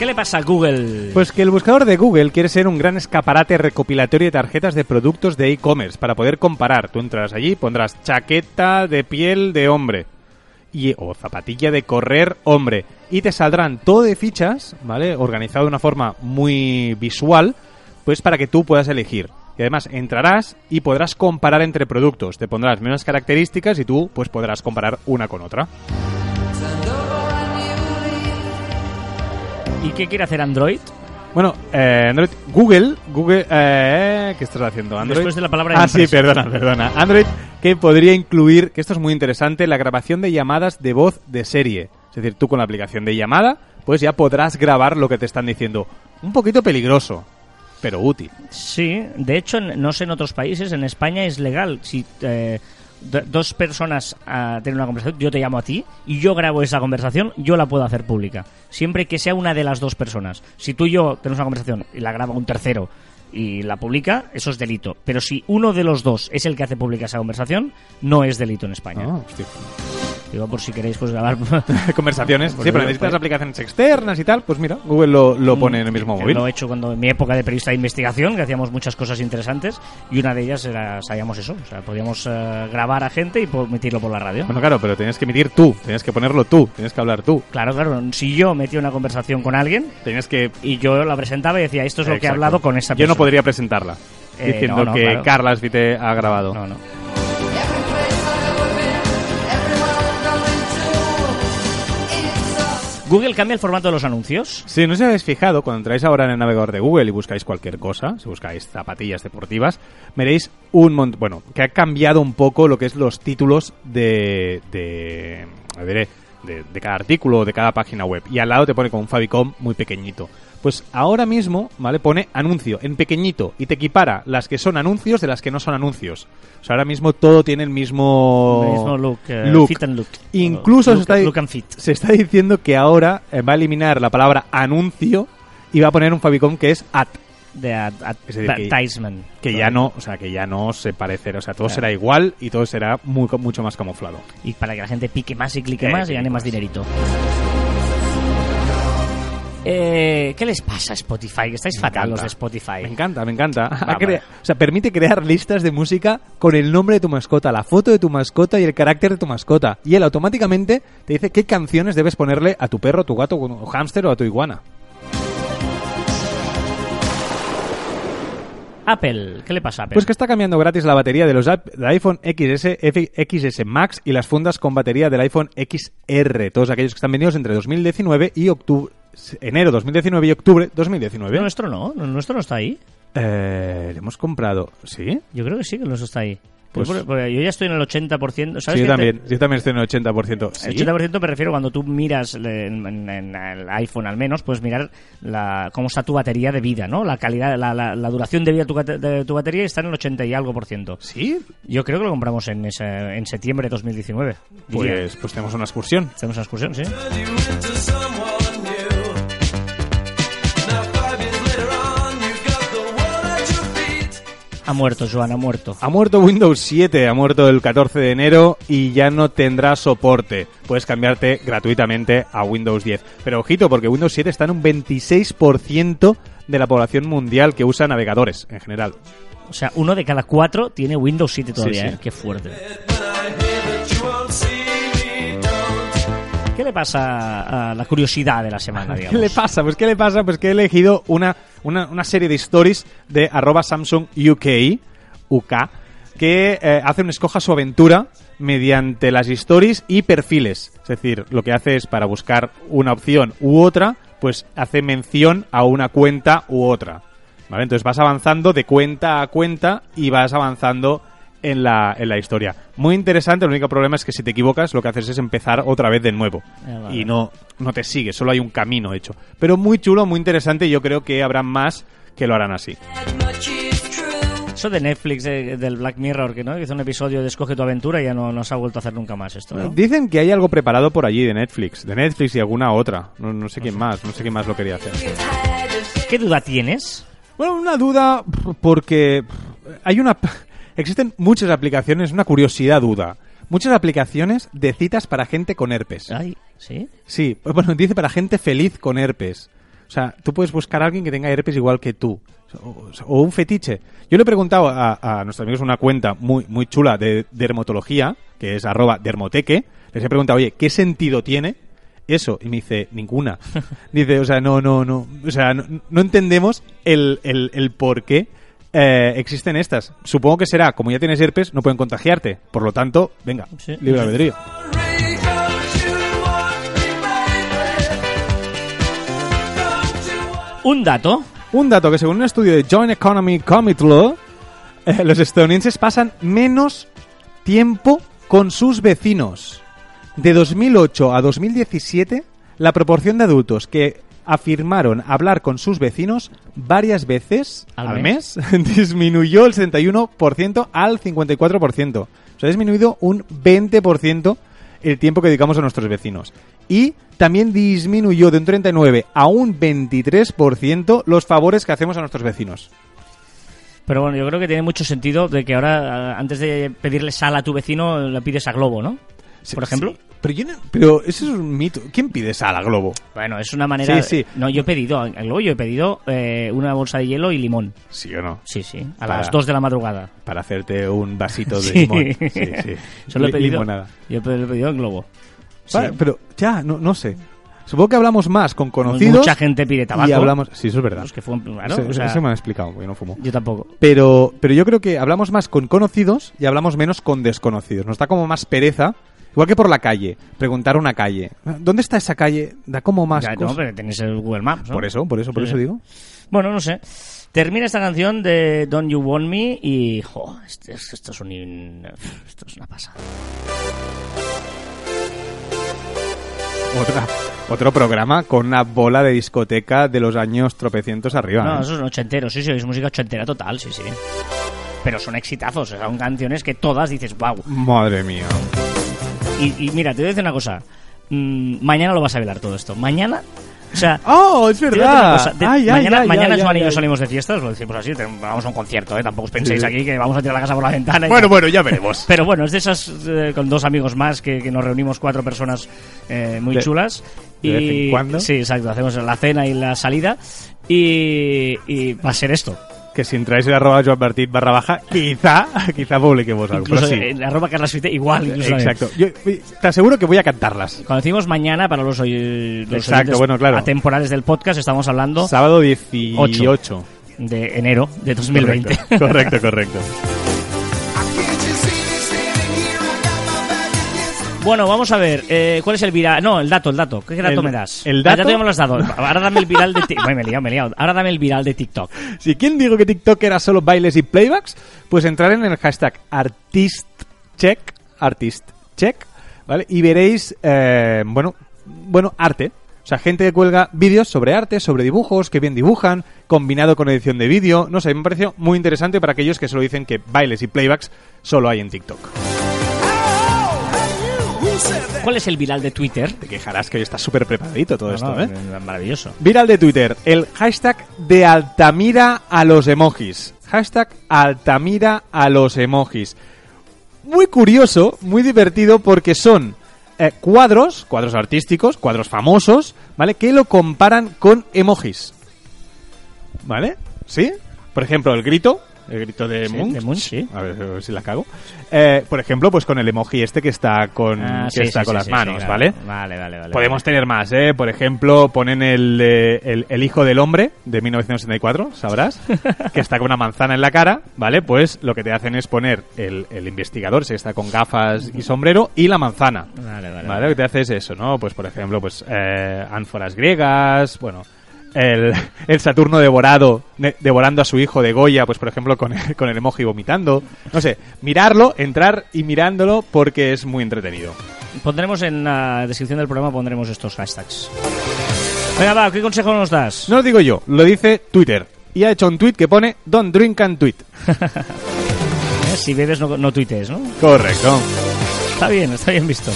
¿Qué le pasa a Google? Pues que el buscador de Google quiere ser un gran escaparate recopilatorio de tarjetas de productos de e-commerce para poder comparar. Tú entras allí, pondrás chaqueta de piel de hombre y o zapatilla de correr hombre y te saldrán todo de fichas, ¿vale? Organizado de una forma muy visual, pues para que tú puedas elegir. Y además entrarás y podrás comparar entre productos. Te pondrás menos características y tú pues podrás comparar una con otra. ¿Y qué quiere hacer Android? Bueno, eh, Android, Google, Google, eh, ¿qué estás haciendo? Android. Después de la palabra Ah, sí, perdona, perdona. Android que podría incluir, que esto es muy interesante, la grabación de llamadas de voz de serie. Es decir, tú con la aplicación de llamada, pues ya podrás grabar lo que te están diciendo. Un poquito peligroso, pero útil. Sí, de hecho, no sé en otros países, en España es legal. Si eh, dos personas ah, tienen una conversación, yo te llamo a ti y yo grabo esa conversación, yo la puedo hacer pública. Siempre que sea una de las dos personas. Si tú y yo tenemos una conversación y la graba un tercero y la publica, eso es delito. Pero si uno de los dos es el que hace pública esa conversación, no es delito en España. Hostia. Digo, por si queréis pues grabar. Conversaciones. Pues sí, pero necesitas pues- aplicaciones externas y tal. Pues mira, Google lo, lo pone en el mismo Que móvil. Lo he hecho cuando en mi época de periodista de investigación, que hacíamos muchas cosas interesantes, y una de ellas era, sabíamos eso, o sea, podíamos eh, grabar a gente y emitirlo por la radio. Bueno, claro, pero tienes que emitir tú, tienes que ponerlo tú, tienes que hablar tú, Claro, claro, si yo metía una conversación con alguien tienes que... y yo la presentaba y decía, esto es lo que he Exacto. hablado con esta Yo persona. no podría presentarla, Eh, diciendo no, no, que claro. Carla Svite ha grabado. No, no. Google cambia el formato de los anuncios. Si no os habéis fijado, cuando entráis ahora en el navegador de Google y buscáis cualquier cosa, si buscáis zapatillas deportivas, veréis un montón, bueno, que ha cambiado un poco lo que es los títulos de, de, a ver, eh, de, de cada artículo o de cada página web. Y al lado te pone con un favicon muy pequeñito. Pues ahora mismo, ¿vale? Pone anuncio en pequeñito y te equipara las que son anuncios de las que no son anuncios. O sea, ahora mismo todo tiene el mismo, El mismo look, look. fit and look. Incluso Look- se está, look and fit. se está diciendo que ahora eh, va a eliminar la palabra anuncio y va a poner un favicon que es at, De ad- ad- Es decir, que- advertisement. que ya no, o sea, que ya no se parecerá, o sea, todo Claro. será igual y todo será muy, mucho más camuflado. Y para que la gente pique más y clique Eh, más y gane más más. dinerito. Eh, ¿Qué les pasa a Spotify? Que estáis Me fatal encanta. los de Spotify. Me encanta, me encanta. Va. O sea, permite crear listas de música con el nombre de tu mascota, la foto de tu mascota y el carácter de tu mascota. Y él automáticamente te dice qué canciones debes ponerle a tu perro, tu gato, o hámster o a tu iguana. Apple, ¿qué le pasa a Apple? Pues que está cambiando gratis la batería de los del iPhone XS, F- XS Max y las fundas con batería del iPhone XR. Todos aquellos que están vendidos entre 2019 y octubre, enero 2019 y octubre 2019. ¿No, nuestro no, ¿No- nuestro no está ahí. Eh, le hemos comprado. ¿Sí? Yo creo que sí que los está ahí. Pues- yo ya estoy en el 80%. ¿Sabes Sí, yo que te- también. Yo también estoy en el 80%. ¿Sí? El 80% me refiero cuando tú miras en, en- en el iPhone al menos, puedes mirar la, cómo está tu batería de vida, ¿no? La calidad, la, la- la duración de vida de tu, de tu batería está en el 80 y algo por ciento. ¿Sí? Yo creo que lo compramos en, ese- en septiembre de 2019. diría. Pues, pues tenemos una excursión. Hacemos una excursión, sí. Ha muerto, Joan, ha muerto. Ha muerto Windows 7, ha muerto el 14 de enero y ya no tendrá soporte. Puedes cambiarte gratuitamente a Windows 10. Pero ojito, porque Windows 7 está en un 26% de la población mundial que usa navegadores en general. O sea, uno de cada cuatro tiene Windows 7 todavía, Sí, sí. ¿eh? Qué fuerte. Le pasa a la curiosidad de la semana, ¿Qué digamos? le pasa? Pues ¿qué le pasa? Pues que he elegido una, una, una serie de stories de arroba Samsung UK, UK que eh, hace un escoja su aventura mediante las stories y perfiles. Es decir, lo que hace es para buscar una opción u otra, pues hace mención a una cuenta u otra. ¿Vale? Entonces vas avanzando de cuenta a cuenta y vas avanzando en la, en la historia. Muy interesante, el único problema es que si te equivocas lo que haces es empezar otra vez de nuevo. Vale. Y no, no te sigue, solo hay un camino hecho. Pero muy chulo, muy interesante y yo creo que habrá más que lo harán así. Eso de Netflix, de- del Black Mirror, que no hizo un episodio de Escoge tu aventura y ya no, no se ha vuelto a hacer nunca más esto, ¿no? Dicen que hay algo preparado por allí de Netflix, de Netflix y alguna otra. No, no sé quién más, no sé quién más lo quería hacer. ¿Qué duda tienes? Bueno, una duda porque hay una existen muchas aplicaciones, una curiosidad duda. Muchas aplicaciones de citas para gente con herpes. Ay, ¿sí? Sí, bueno, dice para gente feliz con herpes. O sea, tú puedes buscar a alguien que tenga herpes igual que tú. O, o un fetiche. Yo le he preguntado a, a nuestros amigos una cuenta muy, muy chula de dermatología, que es arroba dermoteque. Les he preguntado, oye, ¿qué sentido tiene eso? Y me dice, ninguna. Dice, o sea, no, no, no. O sea, no, no entendemos el, el, el por qué eh, existen estas. Supongo que será, como ya tienes herpes, no pueden contagiarte. Por lo tanto, venga, Sí. libre albedrío. Un dato. Un dato que según un estudio de Joint Economy Committee Law, eh, los estadounidenses pasan menos tiempo con sus vecinos. De 2008 a 2017, la proporción de adultos que afirmaron hablar con sus vecinos varias veces ¿Al al, mes, disminuyó el 61% al 54%. O sea, ha disminuido un 20% el tiempo que dedicamos a nuestros vecinos. Y también disminuyó de un 39 a un 23% los favores que hacemos a nuestros vecinos. Pero bueno, yo creo que tiene mucho sentido de que ahora, antes de pedirle sal a tu vecino, le pides a Globo, ¿no? Por ejemplo. Sí, pero, yo no- pero eso es un mito. ¿Quién pide sal a Globo? Bueno, es una manera... Sí, sí. No, yo he pedido, a Globo yo he pedido eh, una bolsa de hielo y limón. ¿Sí o no? Sí, sí, a Para- las 2 de la madrugada. Para hacerte un vasito de Sí. limón. Sí, sí. Solo he pedido, limonada. yo he pe- he pedido en Globo. Vale, pero ya, no, no sé. Supongo que hablamos más con conocidos. Mucha gente pide tabaco. Y hablamos... Sí, eso es verdad. Pues que fue, claro, eso, o sea, eso me han explicado, yo no fumo. yo tampoco. Pero, pero yo creo que hablamos más con conocidos y hablamos menos con desconocidos. Nos da como más pereza, igual que por la calle, preguntar una calle. ¿Dónde está esa calle? Da como más Ya, no, pero tenéis el Google Maps, ¿no? Por eso, por eso, por Sí, eso digo. Bueno, no sé. Termina esta canción de Don't You Want Me y... jo, esto, es- esto es un... Esto es una pasada. Otra, otro programa con una bola de discoteca de los años tropecientos arriba. No, ¿eh? eso es un ochentero, sí, sí, es música ochentera total, sí, sí. Pero son exitazos, son canciones que todas dices, wow. Madre mía. Y, y mira, te voy a decir una cosa. Mm, mañana lo vas a bailar todo esto. Mañana, o sea... ¡Oh, es verdad! cosa, de- Ay, ay, mañana ay, mañana ay, Joan y yo salimos de fiestas, lo decimos así, vamos a un concierto, ¿eh? Tampoco os penséis Sí. aquí que vamos a tirar la casa por la ventana. Bueno, bueno, ya veremos. Pero bueno, es de esas eh, con dos amigos más que, que nos reunimos cuatro personas eh, muy De- chulas. de y, vez en cuando. Sí, exacto. Hacemos la cena y la salida. Y, y va a ser esto. Que si entráis en arroba Joan Martín barra baja, quizá, quizá publiquemos algo. Incluso pero sí. en arroba Carlas Fite, igual. Incluso Exacto. Yo, te aseguro que voy a cantarlas. Cuando decimos mañana, para los, oy- los Exacto, bueno, claro. atemporales del podcast, estamos hablando Sábado 18. de enero de 2020. Correcto, correcto, correcto. Bueno, vamos a ver, eh, ¿cuál es el viral? No, el dato, el dato. ¿Qué dato El- me das? el Ah, dato- ya te hemos dado. Ahora dame el viral de TikTok. me he liado, me he liado. Ahora dame el viral de TikTok. Si quién dijo que TikTok era solo bailes y playbacks, pues entrar en el hashtag artistcheck, artistcheck, ¿vale? Y veréis, eh, bueno, bueno, arte. O sea, gente que cuelga vídeos sobre arte, sobre dibujos, que bien dibujan, combinado con edición de vídeo. No sé, me pareció muy interesante para aquellos que solo dicen que bailes y playbacks solo hay en TikTok. ¿Cuál es el viral de Twitter? Te quejarás que hoy está súper preparadito todo No, esto, no, ¿eh? Maravilloso. Viral de Twitter, el hashtag de Altamira a los emojis. Hashtag Altamira a los emojis. Muy curioso, muy divertido porque son eh, cuadros, cuadros artísticos, cuadros famosos, ¿vale? Que lo comparan con emojis. ¿Vale? ¿Sí? Por ejemplo, el grito, el grito de Sí, Munch. de Munch, sí. A ver, a ver si la cago. Eh, por ejemplo, pues con el emoji este que está con, Ah, que sí, está sí, con sí, las sí, manos, claro. ¿vale? Vale, vale, vale. Podemos tener más, ¿eh? Por ejemplo, ponen el, el, el hijo del hombre de 1964, sabrás, que está con una manzana en la cara, ¿vale? Pues lo que te hacen es poner el, el investigador, se está con gafas y sombrero, y la manzana. Vale, vale. ¿Vale? Lo que te hace es eso, ¿no? Pues, por ejemplo, pues eh, ánforas griegas, bueno... El, el Saturno devorado, devorando a su hijo de Goya, pues por ejemplo con el, con el emoji vomitando. No sé, mirarlo, entrar y mirándolo porque es muy entretenido. Pondremos en la descripción del programa pondremos estos hashtags. Venga, va, ¿qué consejo nos das? No lo digo yo, lo dice Twitter. Y ha hecho un tweet que pone Don't drink and tweet. Eh, Si bebes, no, no tuitees, ¿no? Correcto. Está bien, está bien visto.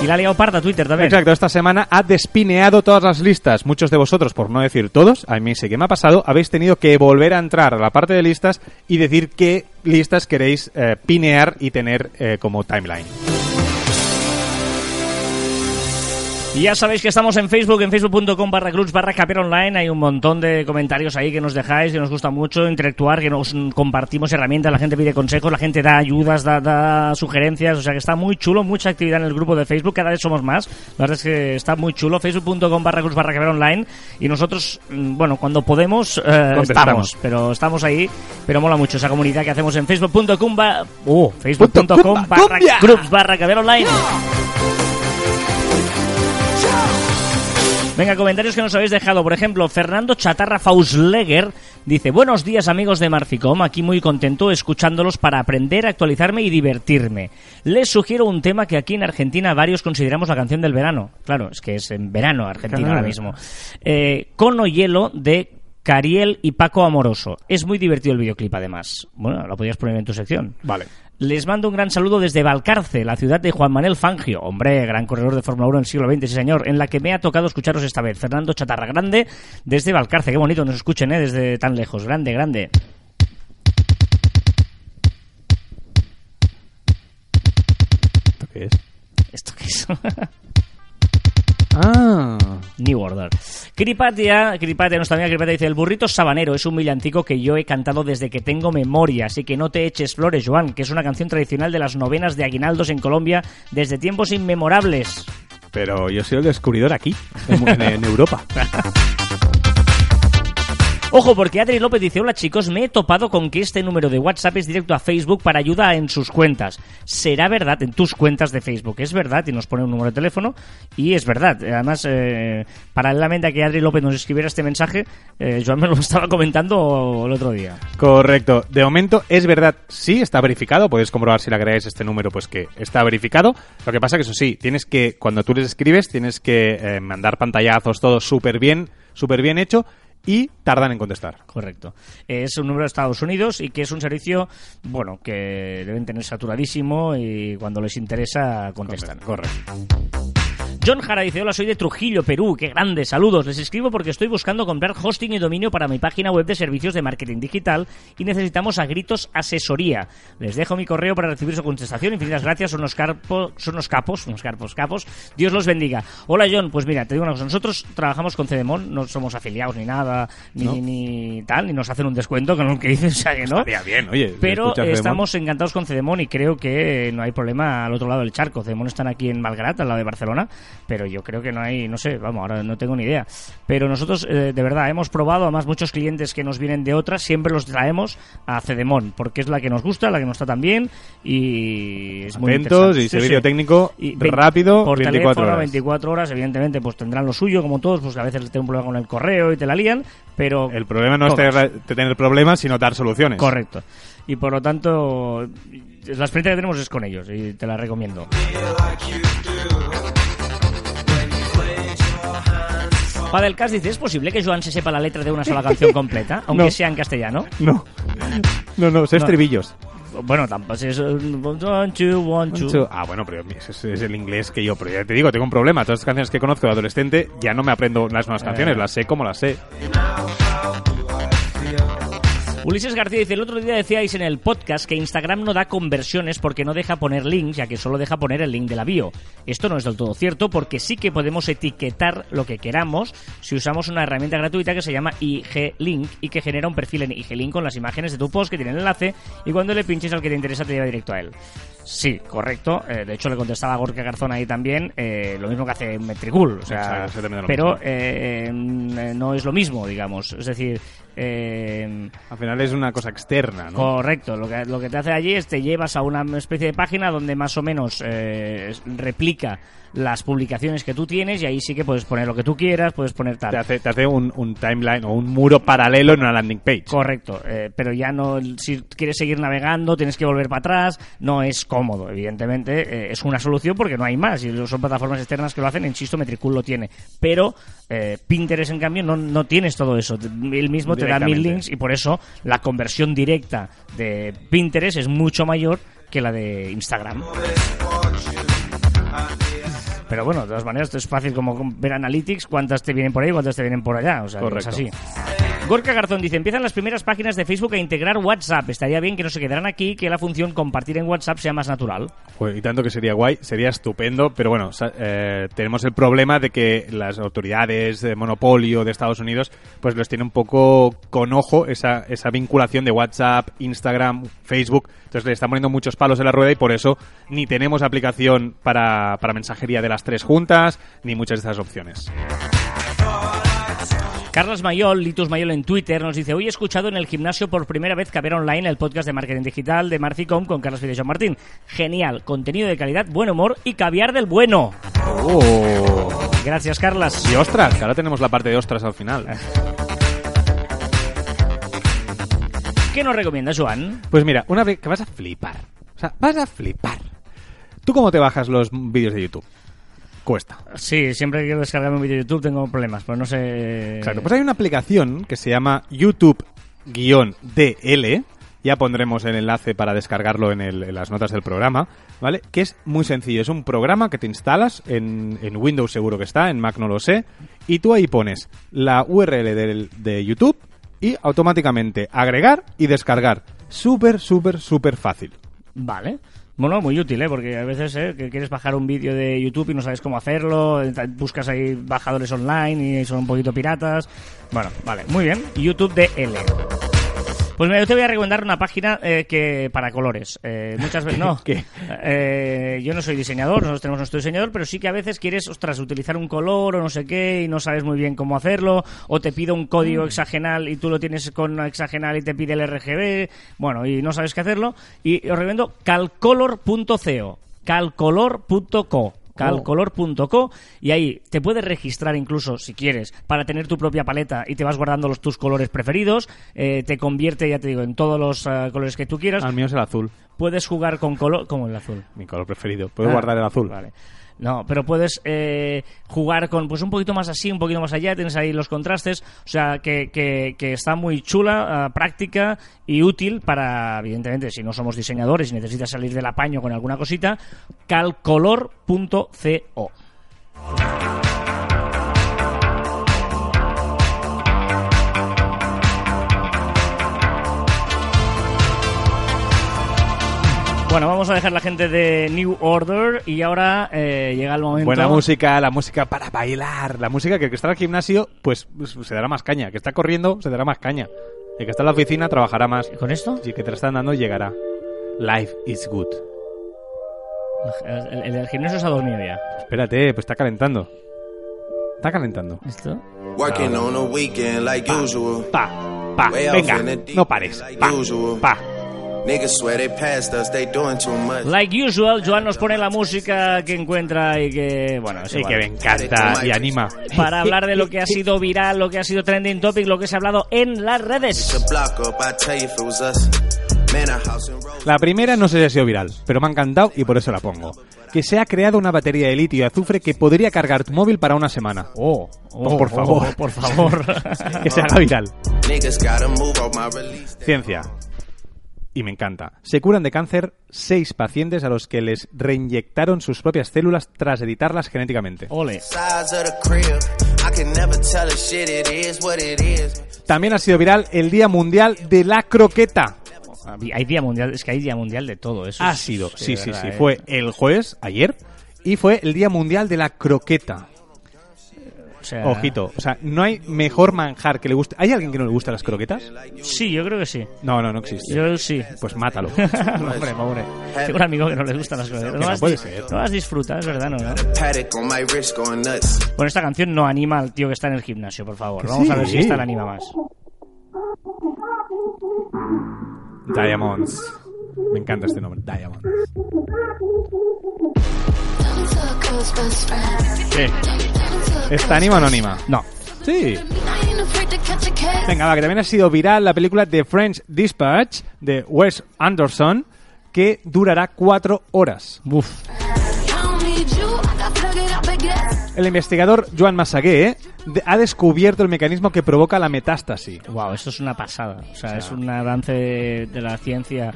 Y la ha liado parda Twitter también. Exacto, esta semana ha despineado todas las listas. Muchos de vosotros, por no decir todos, a mí sí que me ha pasado, habéis tenido que volver a entrar a la parte de listas y decir qué listas queréis eh, pinear y tener eh, como timeline. Ya sabéis que estamos en Facebook, en facebook.com barra clubs barra online. Hay un montón de comentarios ahí que nos dejáis, que nos gusta mucho interactuar, que nos compartimos herramientas, la gente pide consejos, la gente da ayudas, da, da sugerencias. O sea que está muy chulo, mucha actividad en el grupo de Facebook, cada vez somos más. La verdad es que está muy chulo. Facebook.com barra clubs barra online. Y nosotros, mm, bueno, cuando podemos, eh, estamos, pero estamos ahí. Pero mola mucho esa comunidad que hacemos en facebook.com oh, Punto barra cumbia. clubs barra online. Venga, comentarios que nos habéis dejado. Por ejemplo, Fernando Chatarra Fausleger dice: Buenos días, amigos de Marficom. Aquí muy contento escuchándolos para aprender, actualizarme y divertirme. Les sugiero un tema que aquí en Argentina varios consideramos la canción del verano. Claro, es que es en verano Argentina Claro. ahora mismo. Eh, Cono Hielo de Cariel y Paco Amoroso. Es muy divertido el videoclip, además. Bueno, lo podías poner en tu sección. Vale. Les mando un gran saludo desde Valcarce, la ciudad de Juan Manuel Fangio. Hombre, gran corredor de Fórmula 1 en el siglo XX, sí señor, en la que me ha tocado escucharos esta vez. Fernando Chatarra Grande, desde Valcarce. Qué bonito nos escuchen, ¿eh? Desde tan lejos. Grande, grande. ¿Esto qué es? ¿Esto qué es? Ah. New Order. Cripatia, Cripatia, nuestra amiga Cripatia dice, el burrito sabanero es un villancico que yo he cantado desde que tengo memoria, así que no te eches flores, Joan, que es una canción tradicional de las novenas de aguinaldos en Colombia desde tiempos inmemorables. Pero yo soy el descubridor aquí, en, en- en Europa. Ojo, porque Adri López dice, hola chicos, me he topado con que este número de WhatsApp es directo a Facebook para ayuda en sus cuentas. ¿Será verdad en tus cuentas de Facebook? Es verdad, y nos pone un número de teléfono, y es verdad. Además, eh, paralelamente a que Adri López nos escribiera este mensaje, eh, Joan me lo estaba comentando el otro día. Correcto. De momento es verdad, sí, está verificado. Podéis comprobar si le agregáis este número, pues que está verificado. Lo que pasa que eso sí, tienes que, cuando tú les escribes, tienes que eh, mandar pantallazos, todo súper bien, súper bien hecho, y tardan en contestar. Correcto. Es un número de Estados Unidos y que es un servicio, bueno, que deben tener saturadísimo y cuando les interesa contestan. Correcto. John Jara dice, hola, soy de Trujillo, Perú, qué grande, saludos. Les escribo porque estoy buscando comprar hosting y dominio para mi página web de servicios de marketing digital y necesitamos a gritos asesoría. Les dejo mi correo para recibir su contestación. Infinitas gracias, son unos, carpos, son unos capos, unos carpos capos. Dios los bendiga. Hola, John, pues mira, te digo una cosa, nosotros trabajamos con Cedemon, no somos afiliados ni nada, ni, ¿No? ni tal, ni nos hacen un descuento con lo que dicen, o sea que no. Estaría bien, oye. Pero estamos encantados con Cedemon y creo que no hay problema al otro lado del charco. Cedemon están aquí en Malgrat, al lado de Barcelona. Pero yo creo que no hay, no sé, vamos, ahora no tengo ni idea. Pero nosotros, eh, de verdad, hemos probado, además muchos clientes que nos vienen de otras, siempre los traemos a Cedemon, porque es la que nos gusta, la que nos está tan bien y es muy interesante. y servicio técnico vein- rápido, por 24 teléfono, horas. 24 horas, evidentemente, pues tendrán lo suyo, como todos, pues que a veces les tengo un problema con el correo y te la lían, pero... El problema no es tener problemas, sino dar soluciones. Correcto. Y por lo tanto, la experiencia que tenemos es con ellos y te la recomiendo. Padelcast dice, ¿es posible que Joan se sepa la letra de una sola canción completa, aunque No. sea en castellano? No. No, no, sé No. estribillos. Bueno, tampoco es... One, two, one, two. Ah, bueno, pero ese es, el inglés que yo. Pero ya te digo, tengo un problema. Todas las canciones que conozco de adolescente ya no me aprendo las nuevas canciones. Eh. Las sé como las sé. Ulises García dice, el otro día decíais en el podcast que Instagram no da conversiones porque no deja poner links, ya que solo deja poner el link de la bio. Esto no es del todo cierto porque sí que podemos etiquetar lo que queramos si usamos una herramienta gratuita que se llama IG Link y que genera un perfil en IG Link con las imágenes de tu post que tiene el enlace y cuando le pinches al que te interesa te lleva directo a él. Sí, correcto. Eh, de hecho, le contestaba a Gorka Garzón ahí también eh, lo mismo que hace Metricool. O sea, Exacto, pero eh, no es lo mismo, digamos. Es decir, eh, Al final es una cosa externa, ¿no? Correcto, lo que, lo que te hace allí es te llevas a una especie de página donde más o menos eh, replica las publicaciones que tú tienes y ahí sí que puedes poner lo que tú quieras, puedes poner tal. Te hace, te hace un, un timeline o un muro paralelo en una landing page. Correcto, eh, pero ya no, si quieres seguir navegando, tienes que volver para atrás, no es cómodo, evidentemente, eh, es una solución porque no hay más, y son plataformas externas que lo hacen, insisto, Metricool lo tiene, pero eh, Pinterest, en cambio, no, no tienes todo eso, él mismo te da mil links y por eso la conversión directa de Pinterest es mucho mayor que la de Instagram. Pero bueno, de todas maneras, esto es fácil como ver Analytics, cuántas te vienen por ahí, cuántas te vienen por allá. O sea, Correcto. es así. Gorka Garzón dice, empiezan las primeras páginas de Facebook a integrar WhatsApp. Estaría bien que no se quedaran aquí, que la función compartir en WhatsApp sea más natural. Y tanto que sería guay, sería estupendo, pero bueno, eh, tenemos el problema de que las autoridades de monopolio de Estados Unidos pues los tienen un poco con ojo esa, esa vinculación de WhatsApp, Instagram, Facebook, entonces le están poniendo muchos palos en la rueda y por eso ni tenemos aplicación para, para mensajería de las tres juntas, ni muchas de esas opciones. Carlos Mayol, Litus Mayol en Twitter, nos dice, hoy he escuchado en el gimnasio por primera vez Caber Online, el podcast de marketing digital de Marficom con Carlos Fidesz Martín. Genial, contenido de calidad, buen humor y caviar del bueno. ¡Oh! Gracias, Carlas. Y ostras, que ahora tenemos la parte de ostras al final. ¿Qué nos recomienda, Joan? Pues mira, una vez que vas a flipar. O sea, vas a flipar. ¿Tú cómo te bajas los vídeos de YouTube? Cuesta. Sí, siempre que quiero descargarme un vídeo de YouTube tengo problemas, pues no sé... Exacto. Pues hay una aplicación que se llama YouTube-DL. Ya pondremos el enlace para descargarlo en, el- en las notas del programa, ¿vale? Que es muy sencillo. Es un programa que te instalas en, en Windows seguro que está, en Mac no lo sé. Y tú ahí pones la URL del- de YouTube y automáticamente agregar y descargar. Súper, súper, súper fácil. Vale. Bueno, muy útil, ¿eh? Porque a veces ¿eh? que quieres bajar un vídeo de YouTube y no sabes cómo hacerlo, eh, buscas ahí bajadores online y son un poquito piratas. Bueno, vale, muy bien. YouTube DL. Pues mira, yo te voy a recomendar una página eh, que para colores. Eh, muchas veces no. ¿Qué? Eh, yo no soy diseñador, nosotros tenemos nuestro diseñador, pero sí que a veces quieres, ostras, utilizar un color o no sé qué y no sabes muy bien cómo hacerlo, o te pide un código hexagonal y tú lo tienes con hexagonal y te pide el RGB, bueno, y no sabes qué hacerlo. Y os recomiendo calcolor.co, calcolor.co calcolor.co y ahí te puedes registrar incluso si quieres para tener tu propia paleta y te vas guardando los tus colores preferidos eh, te convierte ya te digo en todos los eh, colores que tú quieras Al mío es el azul, puedes jugar con color como el azul mi color preferido. Puedo Ah, guardar el azul. Vale. No, pero puedes eh, jugar con pues un poquito más así, un poquito más allá, tienes ahí los contrastes, o sea que, que, que está muy chula, ah, práctica y útil para, evidentemente, si no somos diseñadores y necesitas salir del apaño con alguna cosita, calcolor.co. Bueno, vamos a dejar la gente de New Order y ahora eh, llega el momento. Buena música, la música para bailar. La música que el que está en el gimnasio, pues pues, se dará más caña. El que está corriendo, se dará más caña. El que está en la oficina, trabajará más. ¿Con esto? Y el que te la están dando, llegará. Life is good. El, el del gimnasio se ha dormido ya. Espérate, pues está calentando. Está calentando. ¿Esto? Working on a weekend like usual. Pa, pa, venga, no pares. Pa, pa. Like usual, Joan nos pone la música que encuentra y que... Bueno, Sí, que me encanta y anima. Para hablar de lo que ha sido viral, lo que ha sido trending topic, lo que se ha hablado en las redes. The block up, I tell you if it was us. Man, a house in Rose. La primera no sé si ha sido viral, pero me ha encantado y por eso la pongo. Que se ha creado una batería de litio y azufre que podría cargar tu móvil para una semana. Oh, Oh, por favor. oh, por favor. que se haga viral. Niggas gotta move out my release. Ciencia. Y me encanta. Se curan de cáncer seis pacientes a los que les reinyectaron sus propias células tras editarlas genéticamente. Ole. También ha sido viral el Día Mundial de la Croqueta. Hay día mundial, es que hay día mundial de todo eso. Ha sido, sí, sí, verdad, sí. eh. Fue el jueves, ayer, y fue el Día Mundial de la Croqueta. Sea, Ojito, o sea, no hay mejor manjar que le guste. ¿Hay alguien que no le guste las croquetas? Sí, yo creo que sí. No, no, no existe. Yo sí. Pues mátalo. hombre, pobre. Tengo un amigo que no le gustan las cosas. No, no las puede ser. no las disfruta, es verdad, ¿no? Bueno, esta canción no anima al tío que está en el gimnasio, por favor. Vamos a ver si esta la anima más. Diamonds. Me encanta este nombre, Diamonds. ¿Qué? ¿Esta anima o no anima? No. Sí. Venga, va, que también ha sido viral la película The French Dispatch de Wes Anderson, que durará cuatro horas. Uf. El investigador Joan Massagué de- ha descubierto el mecanismo que provoca la metástasis. Wow, esto es una pasada. O sea, es un avance de, de la ciencia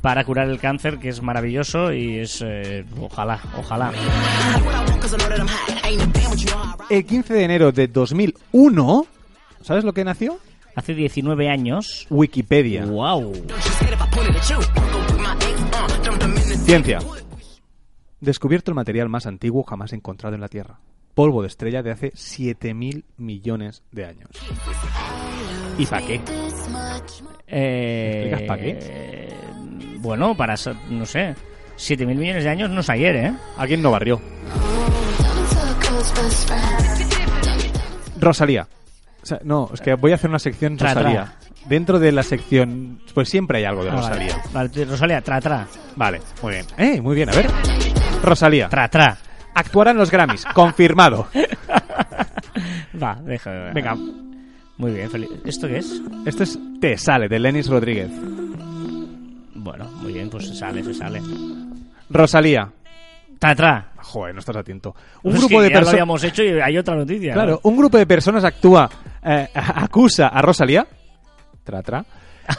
para curar el cáncer que es maravilloso y es. eh, ojalá, ojalá. El 15 de enero de 2001, ¿sabes lo que nació? Hace 19 años. Wikipedia. Wow. Ciencia. Descubierto el material más antiguo jamás encontrado en la Tierra. Polvo de estrella de hace 7.000 millones de años. ¿Y para qué? Eh, ¿Me explicas pa' qué? Bueno, para. No sé. 7.000 millones de años no es ayer, ¿eh? ¿Alguien no barrió? Rosalía. O sea, no, es que voy a hacer una sección Tra, tra. Rosalía. Dentro de la sección, pues siempre hay algo de Ah, vale. Rosalía. Vale, Rosalía, tra, tra. Vale, muy bien. Eh, muy bien, a ver. Rosalía. Tra, tra. Actuará en los Grammys, confirmado. Va, deja. Venga, Muy bien, feliz. ¿Esto qué es? esto es Te sale, de Lenis Rodríguez. Bueno, muy bien, pues se sale, se sale. Rosalía. Tra, tra. Joder, no estás atento. Un Es grupo que de ya lo personas... habíamos hecho y hay otra noticia. Claro, ¿no? un grupo de personas actúa, eh, acusa a Rosalía, tra, tra,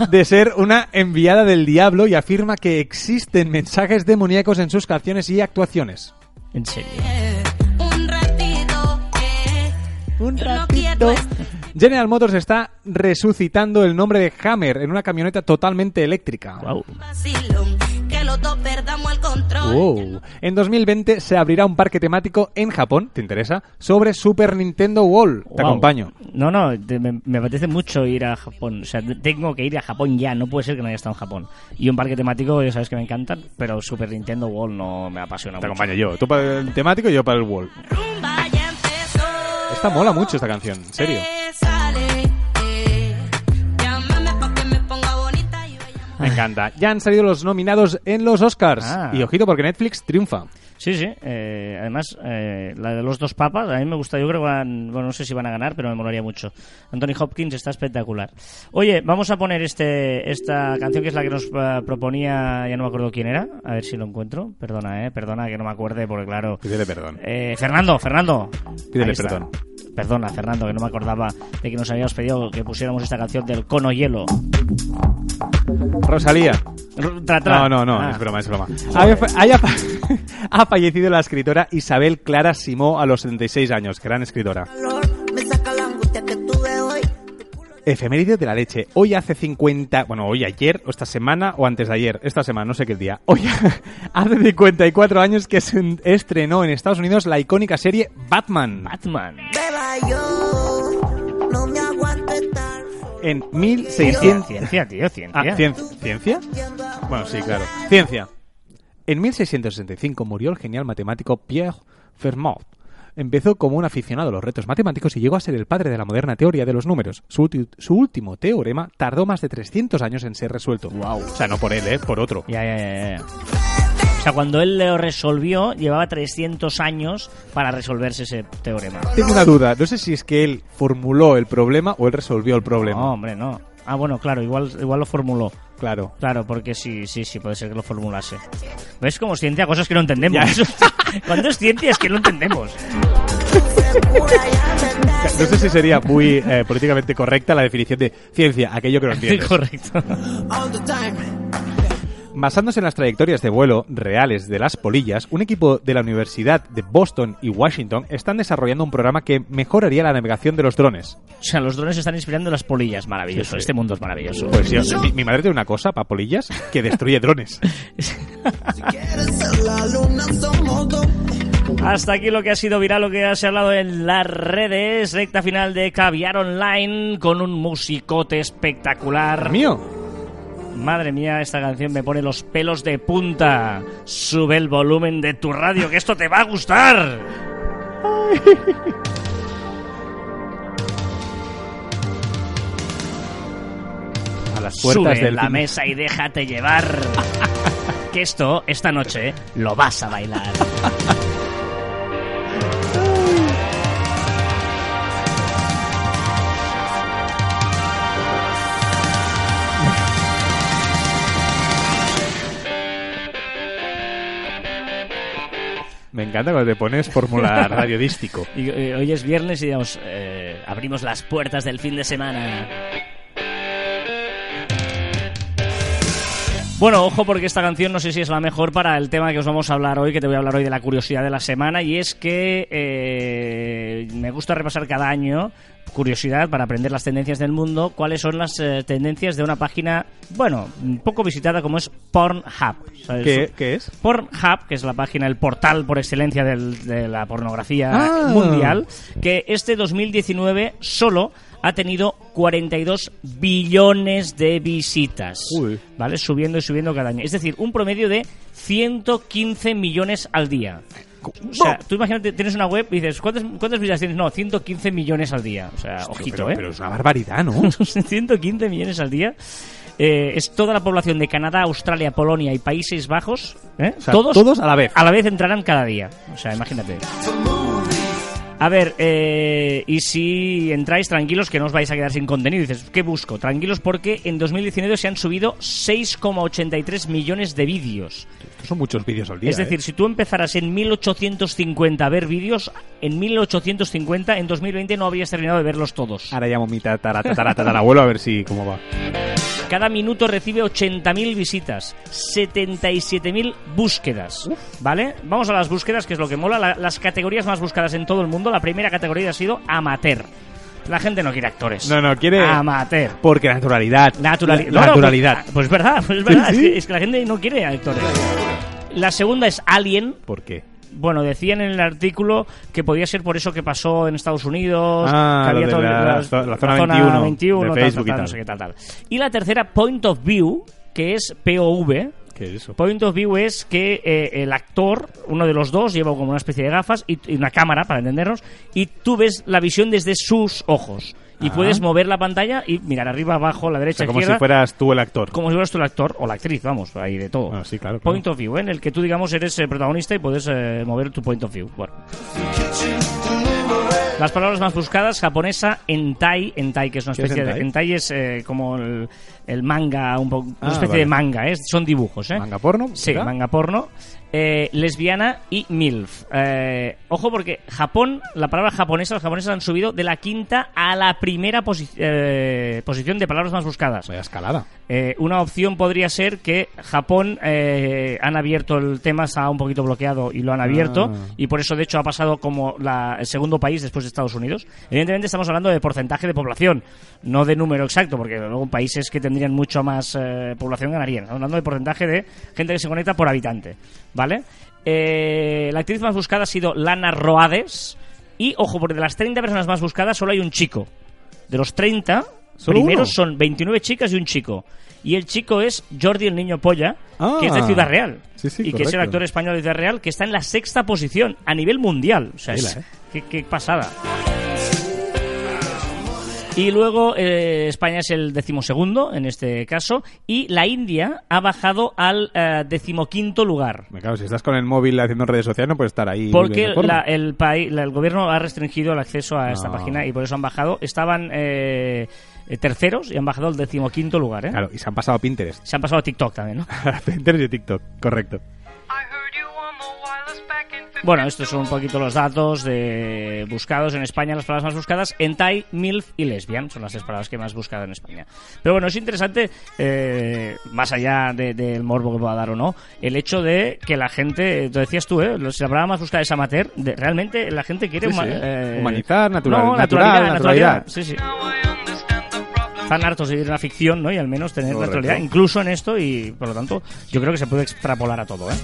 de ser una enviada del diablo y afirma que existen mensajes demoníacos en sus canciones y actuaciones. En serio. Un ratito. Un quiero General Motors está resucitando el nombre de Hammer en una camioneta totalmente eléctrica. Wow. Wow. En 2020 se abrirá un parque temático en Japón, ¿te interesa? Sobre Super Nintendo World. Te Wow. acompaño. No, no, te- me, me apetece mucho ir a Japón. O sea, te- tengo que ir a Japón ya. No puede ser que no haya estado en Japón. Y un parque temático, ya sabes que me encantan, pero Super Nintendo World no me apasiona Te mucho. acompaño yo. Tú para el temático y yo para el World. Rumba. Esta mola mucho esta canción, en serio. Me encanta. Ya han salido los nominados en los Oscars. Ah. Y ojito porque Netflix triunfa. Sí, sí. eh, además, eh, la de los dos papas, a mí me gusta. Yo creo que van. Bueno, no sé si van a ganar, pero me molaría mucho. Anthony Hopkins está espectacular. Oye, vamos a poner este esta canción que es la que nos eh, proponía. Ya no me acuerdo quién era. A ver si lo encuentro. Perdona, eh. Perdona que no me acuerde, porque claro. Pídele perdón. Eh, Fernando, Fernando. Pídele perdón. Perdona, Fernando, que no me acordaba de que nos habíamos pedido que pusiéramos esta canción del cono hielo. Rosalía. Tra, tra. No, no, no, Ah. es broma, es broma. Haya ha fallecido la escritora Isabel Clara Simó a los 76 años, gran escritora. Efeméride de la leche. Hoy hace 50, bueno, hoy ayer, o esta semana, o antes de ayer, esta semana, no sé qué día. Hoy hace 54 años que se estrenó en Estados Unidos la icónica serie Batman. Batman. En Ciencia, 1600... ciencia, tío, ciencia. Ah, cien- ¿ciencia? Bueno, sí, claro. Ciencia. En 1665 murió el genial matemático Pierre Fermat. Empezó como un aficionado a los retos matemáticos y llegó a ser el padre de la moderna teoría de los números. Su, su último teorema tardó más de 300 años en ser resuelto. Wow. O sea, no por él, ¿eh? Por otro. Ya, ya, ya, ya. O sea, cuando él lo resolvió, llevaba 300 años para resolverse ese teorema. Tengo una duda. No sé si es que él formuló el problema o él resolvió el problema. No, hombre, no. Ah, bueno, claro, igual, igual lo formuló. Claro. Claro, porque sí, sí, sí, puede ser que lo formulase. ¿Ves como ciencia cosas que no entendemos? Cuando es ciencia es que no entendemos. No sé si sería muy eh, políticamente correcta la definición de ciencia, aquello que no entiendes. Correcto. Basándose en las trayectorias de vuelo reales de las polillas, un equipo de la Universidad de Boston y Washington están desarrollando un programa que mejoraría la navegación de los drones. O sea, los drones están inspirando las polillas. Maravilloso. Sí, sí. Este mundo es maravilloso. Pues yo- mi, mi madre tiene una cosa para polillas que destruye drones. Hasta aquí lo que ha sido viral, lo que ha se ha hablado en las redes. Recta final de Caviar Online con un musicote espectacular. ¿Mío? Madre mía, esta canción me pone los pelos de punta. Sube el volumen de tu radio, que esto te va a gustar. A las puertas Sube del la mesa y déjate llevar. que esto, esta noche, lo vas a bailar. Encanta cuando te pones fórmula radiodístico. Y, eh, hoy es viernes y digamos, eh, abrimos las puertas del fin de semana. Bueno, ojo porque esta canción no sé si es la mejor para el tema que os vamos a hablar hoy, que te voy a hablar hoy de la curiosidad de la semana, y es que eh, me gusta repasar cada año, curiosidad para aprender las tendencias del mundo, cuáles son las eh, tendencias de una página, bueno, poco visitada como es Pornhub. ¿sabes? ¿Qué, qué es? Pornhub, que es la página, el portal por excelencia del- de la pornografía Ah. mundial, que este 2019 solo ha tenido 42 billones de visitas. Uy. ¿Vale? Subiendo y subiendo cada año. Es decir, un promedio de 115 millones al día. O sea, tú imagínate, tienes una web y dices, ¿cuántas, cuántas visitas tienes? No, 115 millones al día. O sea, ojito, pero, ¿eh? pero es una barbaridad, ¿no? 115 millones al día. Eh, es toda la población de Canadá, Australia, Polonia y Países Bajos. ¿eh? O sea, todos, todos a la vez. a la vez entrarán cada día. O sea, imagínate. A ver, eh, y si entráis tranquilos que no os vais a quedar sin contenido, dices, ¿qué busco? Tranquilos porque en 2019 se han subido 6,83 millones de vídeos. Estos son muchos vídeos al día. es decir, ¿eh? si tú empezaras en 1850 a ver vídeos, en 1850, en 2020 no habrías terminado de verlos todos. Ahora llamo a mi tatara, tatara, tatarabuelo a ver si cómo va. Cada minuto recibe 80.000 visitas, 77.000 búsquedas. ¿Vale? Vamos a las búsquedas, que es lo que mola. La- las categorías más buscadas en todo el mundo, la primera categoría ha sido amateur. La gente no quiere actores. No, no, quiere- Amateur. Porque naturalidad. Naturali- La- no, naturalidad. Pues, pues es verdad, pues es verdad. Sí, Es, sí. que, es que la gente no quiere actores. La segunda es Alien. ¿Por qué? Bueno, decían en el artículo que podía ser por eso que pasó en Estados Unidos. Ah, que había todo- la- las- la zona 21 de tal, Facebook tal, y tal, no sé qué tal, tal. Y la tercera, Point of View, que es POV. ¿Qué es eso? Point of View es que eh, el actor, uno de los dos, lleva como una especie de gafas y, y una cámara, para entendernos, y tú ves la visión desde sus ojos. Y Ah. puedes mover la pantalla y mirar arriba, abajo, la O derecha, sea, como izquierda, si fueras tú el actor. como si fueras tú el actor o la actriz, vamos, ahí de todo. Ah, sí, claro, claro. Point of view, ¿eh? en el que tú, digamos, eres el protagonista y puedes eh, mover tu point of view. Bueno. Las palabras más buscadas, japonesa, entai, entai, que es una ¿Qué es especie de... Entai es eh, como el, el manga, un poco, una Ah, especie vale. de manga, ¿eh? son dibujos, ¿eh? ¿Manga porno? Sí, ¿será? manga porno. Eh, lesbiana y MILF. Eh, ojo porque Japón, la palabra japonesa, los japoneses han subido de la quinta a la primera posi- eh, posición de palabras más buscadas. Vaya escalada. Eh, una opción podría ser que Japón eh, han abierto el tema, está un poquito bloqueado y lo han abierto, Ah. y por eso de hecho ha pasado como la- el segundo país después de Estados Unidos. Evidentemente estamos hablando de porcentaje de población, no de número exacto, porque luego países que tendrían mucho más eh, población ganarían. Estamos hablando de porcentaje de gente que se conecta por habitante, ¿vale? Eh, la actriz más buscada ha sido Lana Roades, y ojo, porque de las 30 personas más buscadas solo hay un chico. De los 30, ¿Solo Primero uno? son 29 chicas y un chico. Y el chico es Jordi el Niño Polla, Ah. que es de Ciudad Real. Sí, sí, y que es el actor español de Ciudad Real, que está en la sexta posición a nivel mundial. O sea, es- ¿eh? qué, qué pasada. Y luego eh, España es el decimosegundo en este caso y la India ha bajado al eh, decimoquinto lugar. Me cago, si estás con el móvil haciendo redes sociales no puedes estar ahí. Porque la- el, país, la- el gobierno ha restringido el acceso a esta No. página y por eso han bajado. Estaban eh, eh, terceros y han bajado al decimoquinto lugar. ¿eh? Claro, y se han pasado a Pinterest. Se han pasado a TikTok también, ¿no? Pinterest y TikTok, correcto. Bueno, estos son un poquito los datos de buscados en España, las palabras más buscadas. Hentai, MILF y lesbian son las tres palabras que más buscado en España. Pero bueno, es interesante, eh, más allá de- del morbo que pueda dar o no, el hecho de que la gente, lo decías tú, ¿eh? Si la palabra más buscada es amateur, de- realmente la gente quiere Sí, sí. eh, Humanizar, natural- no, natural, naturalidad. Sí, sí. Están hartos de vivir en la ficción, ¿no? Y al menos tener Correcto. naturalidad, incluso en esto, y por lo tanto, yo creo que se puede extrapolar a todo, ¿eh?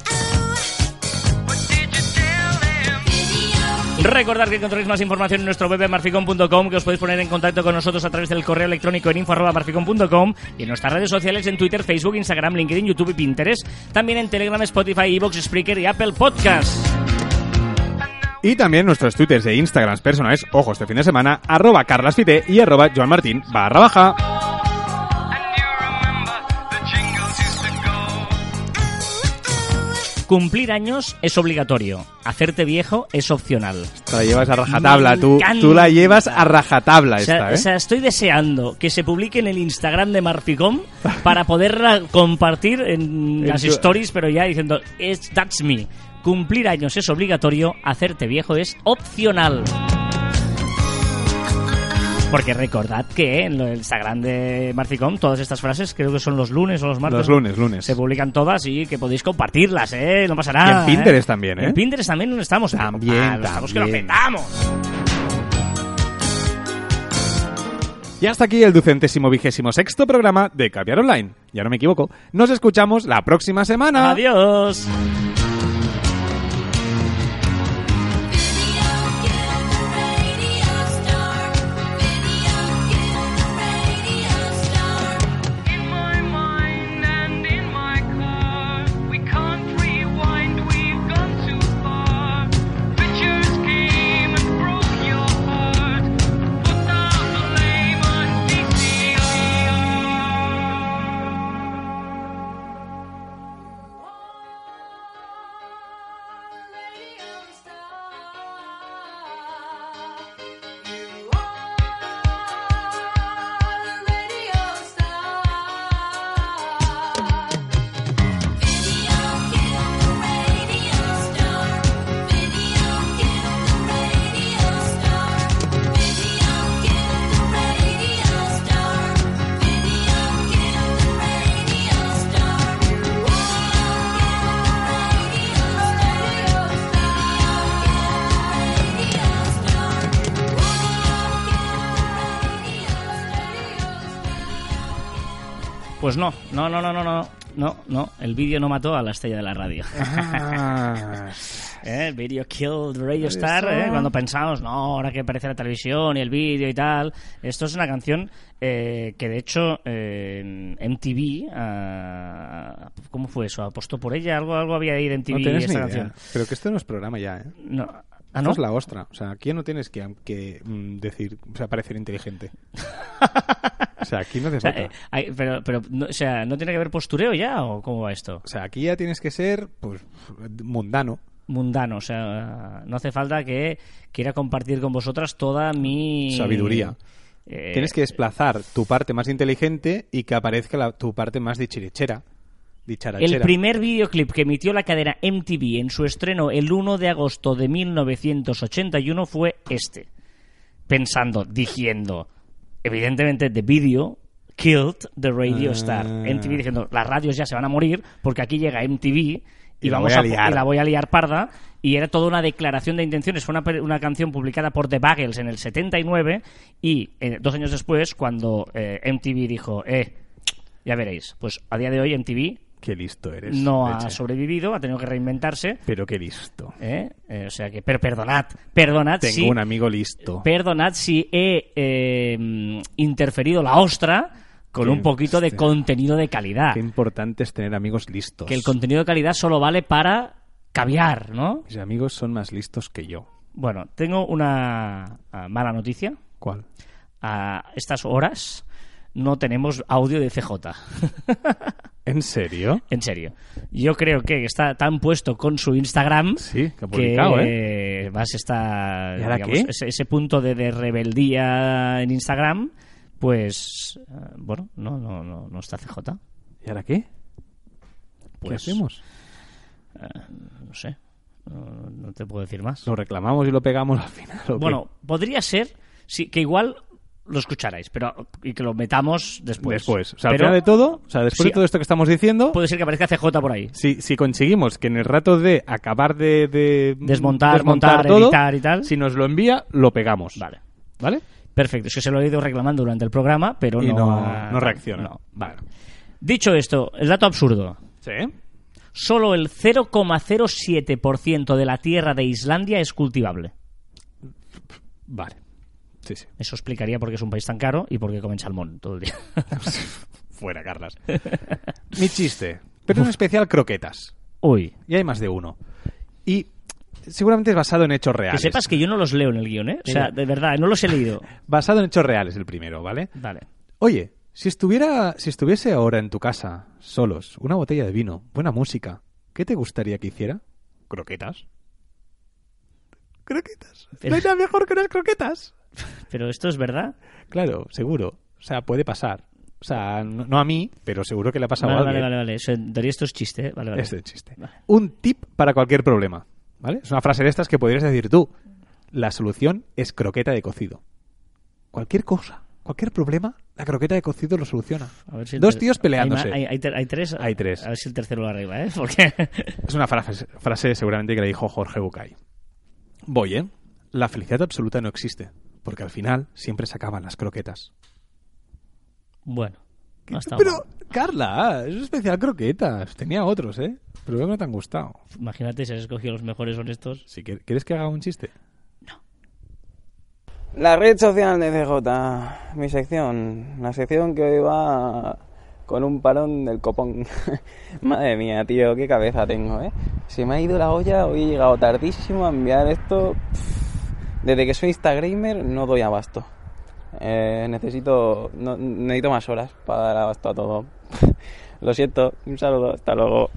Recordad que encontráis más información en nuestro web en marficom.com, que os podéis poner en contacto con nosotros a través del correo electrónico en info.marficom.com y en nuestras redes sociales en Twitter, Facebook, Instagram, LinkedIn, YouTube y Pinterest. También en Telegram, Spotify, Evox, Spreaker y Apple Podcasts. Y también nuestros twitters e instagrams personales, ojo, este fin de semana, arroba carlasfite y arroba joanmartin barra baja. Cumplir años es obligatorio. Hacerte viejo es opcional. Te la llevas a rajatabla, Me tú, encanta. tú la llevas a rajatabla O sea, esta, ¿eh? o sea, estoy deseando que se publique en el Instagram de Marficom para poderla compartir en En las tu- stories, pero ya diciendo, "It's- that's me. Cumplir años es obligatorio, hacerte viejo es opcional. Porque recordad que en el Instagram de Marficom todas estas frases creo que son los lunes o los martes. Los lunes, lunes. Se publican todas y que podéis compartirlas, ¿eh? No pasa Y nada. en Pinterest ¿eh? también, ¿eh? En Pinterest también no estamos. También, Ah, estamos que lo también. petamos. Y hasta aquí el ducentésimo vigésimo sexto programa de Caviar Online. Ya no me equivoco. Nos escuchamos la próxima semana. Adiós. El vídeo no mató a la estrella de la radio. Ah. ¿Eh? El vídeo killed the Radio Star, ¿eh? cuando pensamos, no, ahora que aparece la televisión y el vídeo y tal. Esto es una canción eh, que de hecho eh, en MTV, ah, ¿cómo fue eso? ¿Apostó por ella? ¿Algo, algo había ahí de MTV No esta idea. canción? Pero que esto no es programa ya, ¿eh? No. ¿Ah, no? es la ostra. O sea, aquí no tienes que, que, mm, decir, o sea, parecer inteligente. o sea, aquí no te O sea, eh, hay- pero, pero, no, o sea, ¿no tiene que haber postureo ya o cómo va esto? O sea, aquí ya tienes que ser, pues, mundano. mundano, o sea, no hace falta que quiera compartir con vosotras toda mi Sabiduría. Eh, Tienes que desplazar tu parte más inteligente y que aparezca la- tu parte más dichirichera. El primer videoclip que emitió la cadena MTV en su estreno el 1 de agosto de 1981 fue este. Pensando, diciendo, evidentemente, The Video killed the radio Ah. star. MTV diciendo, las radios ya se van a morir porque aquí llega MTV y, vamos voy a a, liar. y la voy a liar parda. Y era toda una declaración de intenciones. Fue una, una canción publicada por The Bagels en el 79 y eh, dos años después, cuando eh, MTV dijo, eh, ya veréis, pues a día de hoy MTV Qué listo eres. no ha sobrevivido, ha tenido que reinventarse. Pero qué listo. ¿eh? Eh, o sea que, pero perdonad, perdonad Tengo si, un amigo listo. perdonad si he eh, interferido la ostra con Qué un poquito de contenido de calidad. Qué importante es tener amigos listos. Que el contenido de calidad solo vale para caviar, ¿no? Mis amigos son más listos que yo. Bueno, tengo una ah, mala noticia. ¿Cuál? A estas horas no tenemos audio de CJ. ¿En serio? en serio. Yo creo que está tan puesto con su Instagram Sí, que ha publicado, que está ¿Y ahora digamos, qué? Ese, ese punto de, de rebeldía en Instagram, pues eh, bueno, no, no, no, no está CJ. ¿Y ahora qué? ¿Qué Pues, hacemos? No sé. No, no te puedo decir más. ¿Lo reclamamos y lo pegamos al final? o? Bueno, podría ser sí, que igual lo escucharais, pero y que lo metamos después. después. O sea, al Pero final de todo, o sea, después Sí. de todo esto que estamos diciendo, puede ser que aparezca CJ por ahí. si, si conseguimos que en el rato de acabar de, de Desmontar, montar, todo, editar y tal. si nos lo envía, lo pegamos. Vale. ¿Vale? Perfecto, es que se lo he ido reclamando durante el programa, pero y no, no, no reacciona. no. Vale. Dicho esto, el dato absurdo. ¿Sí? Solo el 0,07% de la tierra de Islandia es cultivable. Vale. Sí, sí. Eso explicaría por qué es un país tan caro y por qué comen salmón todo el día. Fuera, Carlas. Mi chiste. Pero en especial croquetas. Uy, Y hay más de uno. Y seguramente es basado en hechos que reales. sepas que yo no los leo en el guion, ¿eh? O sea, de verdad, no los he leído. Basado en hechos reales el primero, ¿vale? Vale. Oye, si estuviera, si estuviese ahora en tu casa, solos, una botella de vino, buena música, ¿qué te gustaría que hiciera? Croquetas. Croquetas. No hay nada mejor que unas croquetas. Pero esto es verdad. Claro, seguro. O sea, puede pasar. O sea, no, no a mí, pero seguro que le ha pasado Vale, a vale, alguien. vale, vale. Eso, en teoría esto es chiste, ¿eh? Vale, vale. Este es chiste. Vale. Un tip para cualquier problema. ¿Vale? Es una frase de estas que podrías decir tú. La solución es croqueta de cocido. Cualquier cosa, cualquier problema, la croqueta de cocido lo soluciona. A ver si el Dos tíos peleándose. hay- hay ter- hay tres. Hay tres. A ver si el tercero lo arregla, ¿eh? Porque. Es una frase, frase seguramente que le dijo Jorge Bucay. Voy, ¿eh? La felicidad absoluta no existe, porque al final siempre se acaban las croquetas. bueno. No está Pero, mal. Carla, es especial croquetas. Tenía otros, ¿eh? Pero no te han gustado. Imagínate si has escogido los mejores honestos. Si quieres, ¿Quieres que haga un chiste? La red social de CJ, mi sección, la sección que hoy va con un parón del copón. Madre mía, tío, qué cabeza tengo, ¿eh? Se me ha ido la olla, hoy he llegado tardísimo a enviar esto. Pff, Desde que soy Instagramer no doy abasto. Eh, necesito, no- necesito más horas para dar abasto a todo. Lo siento, un saludo, hasta luego.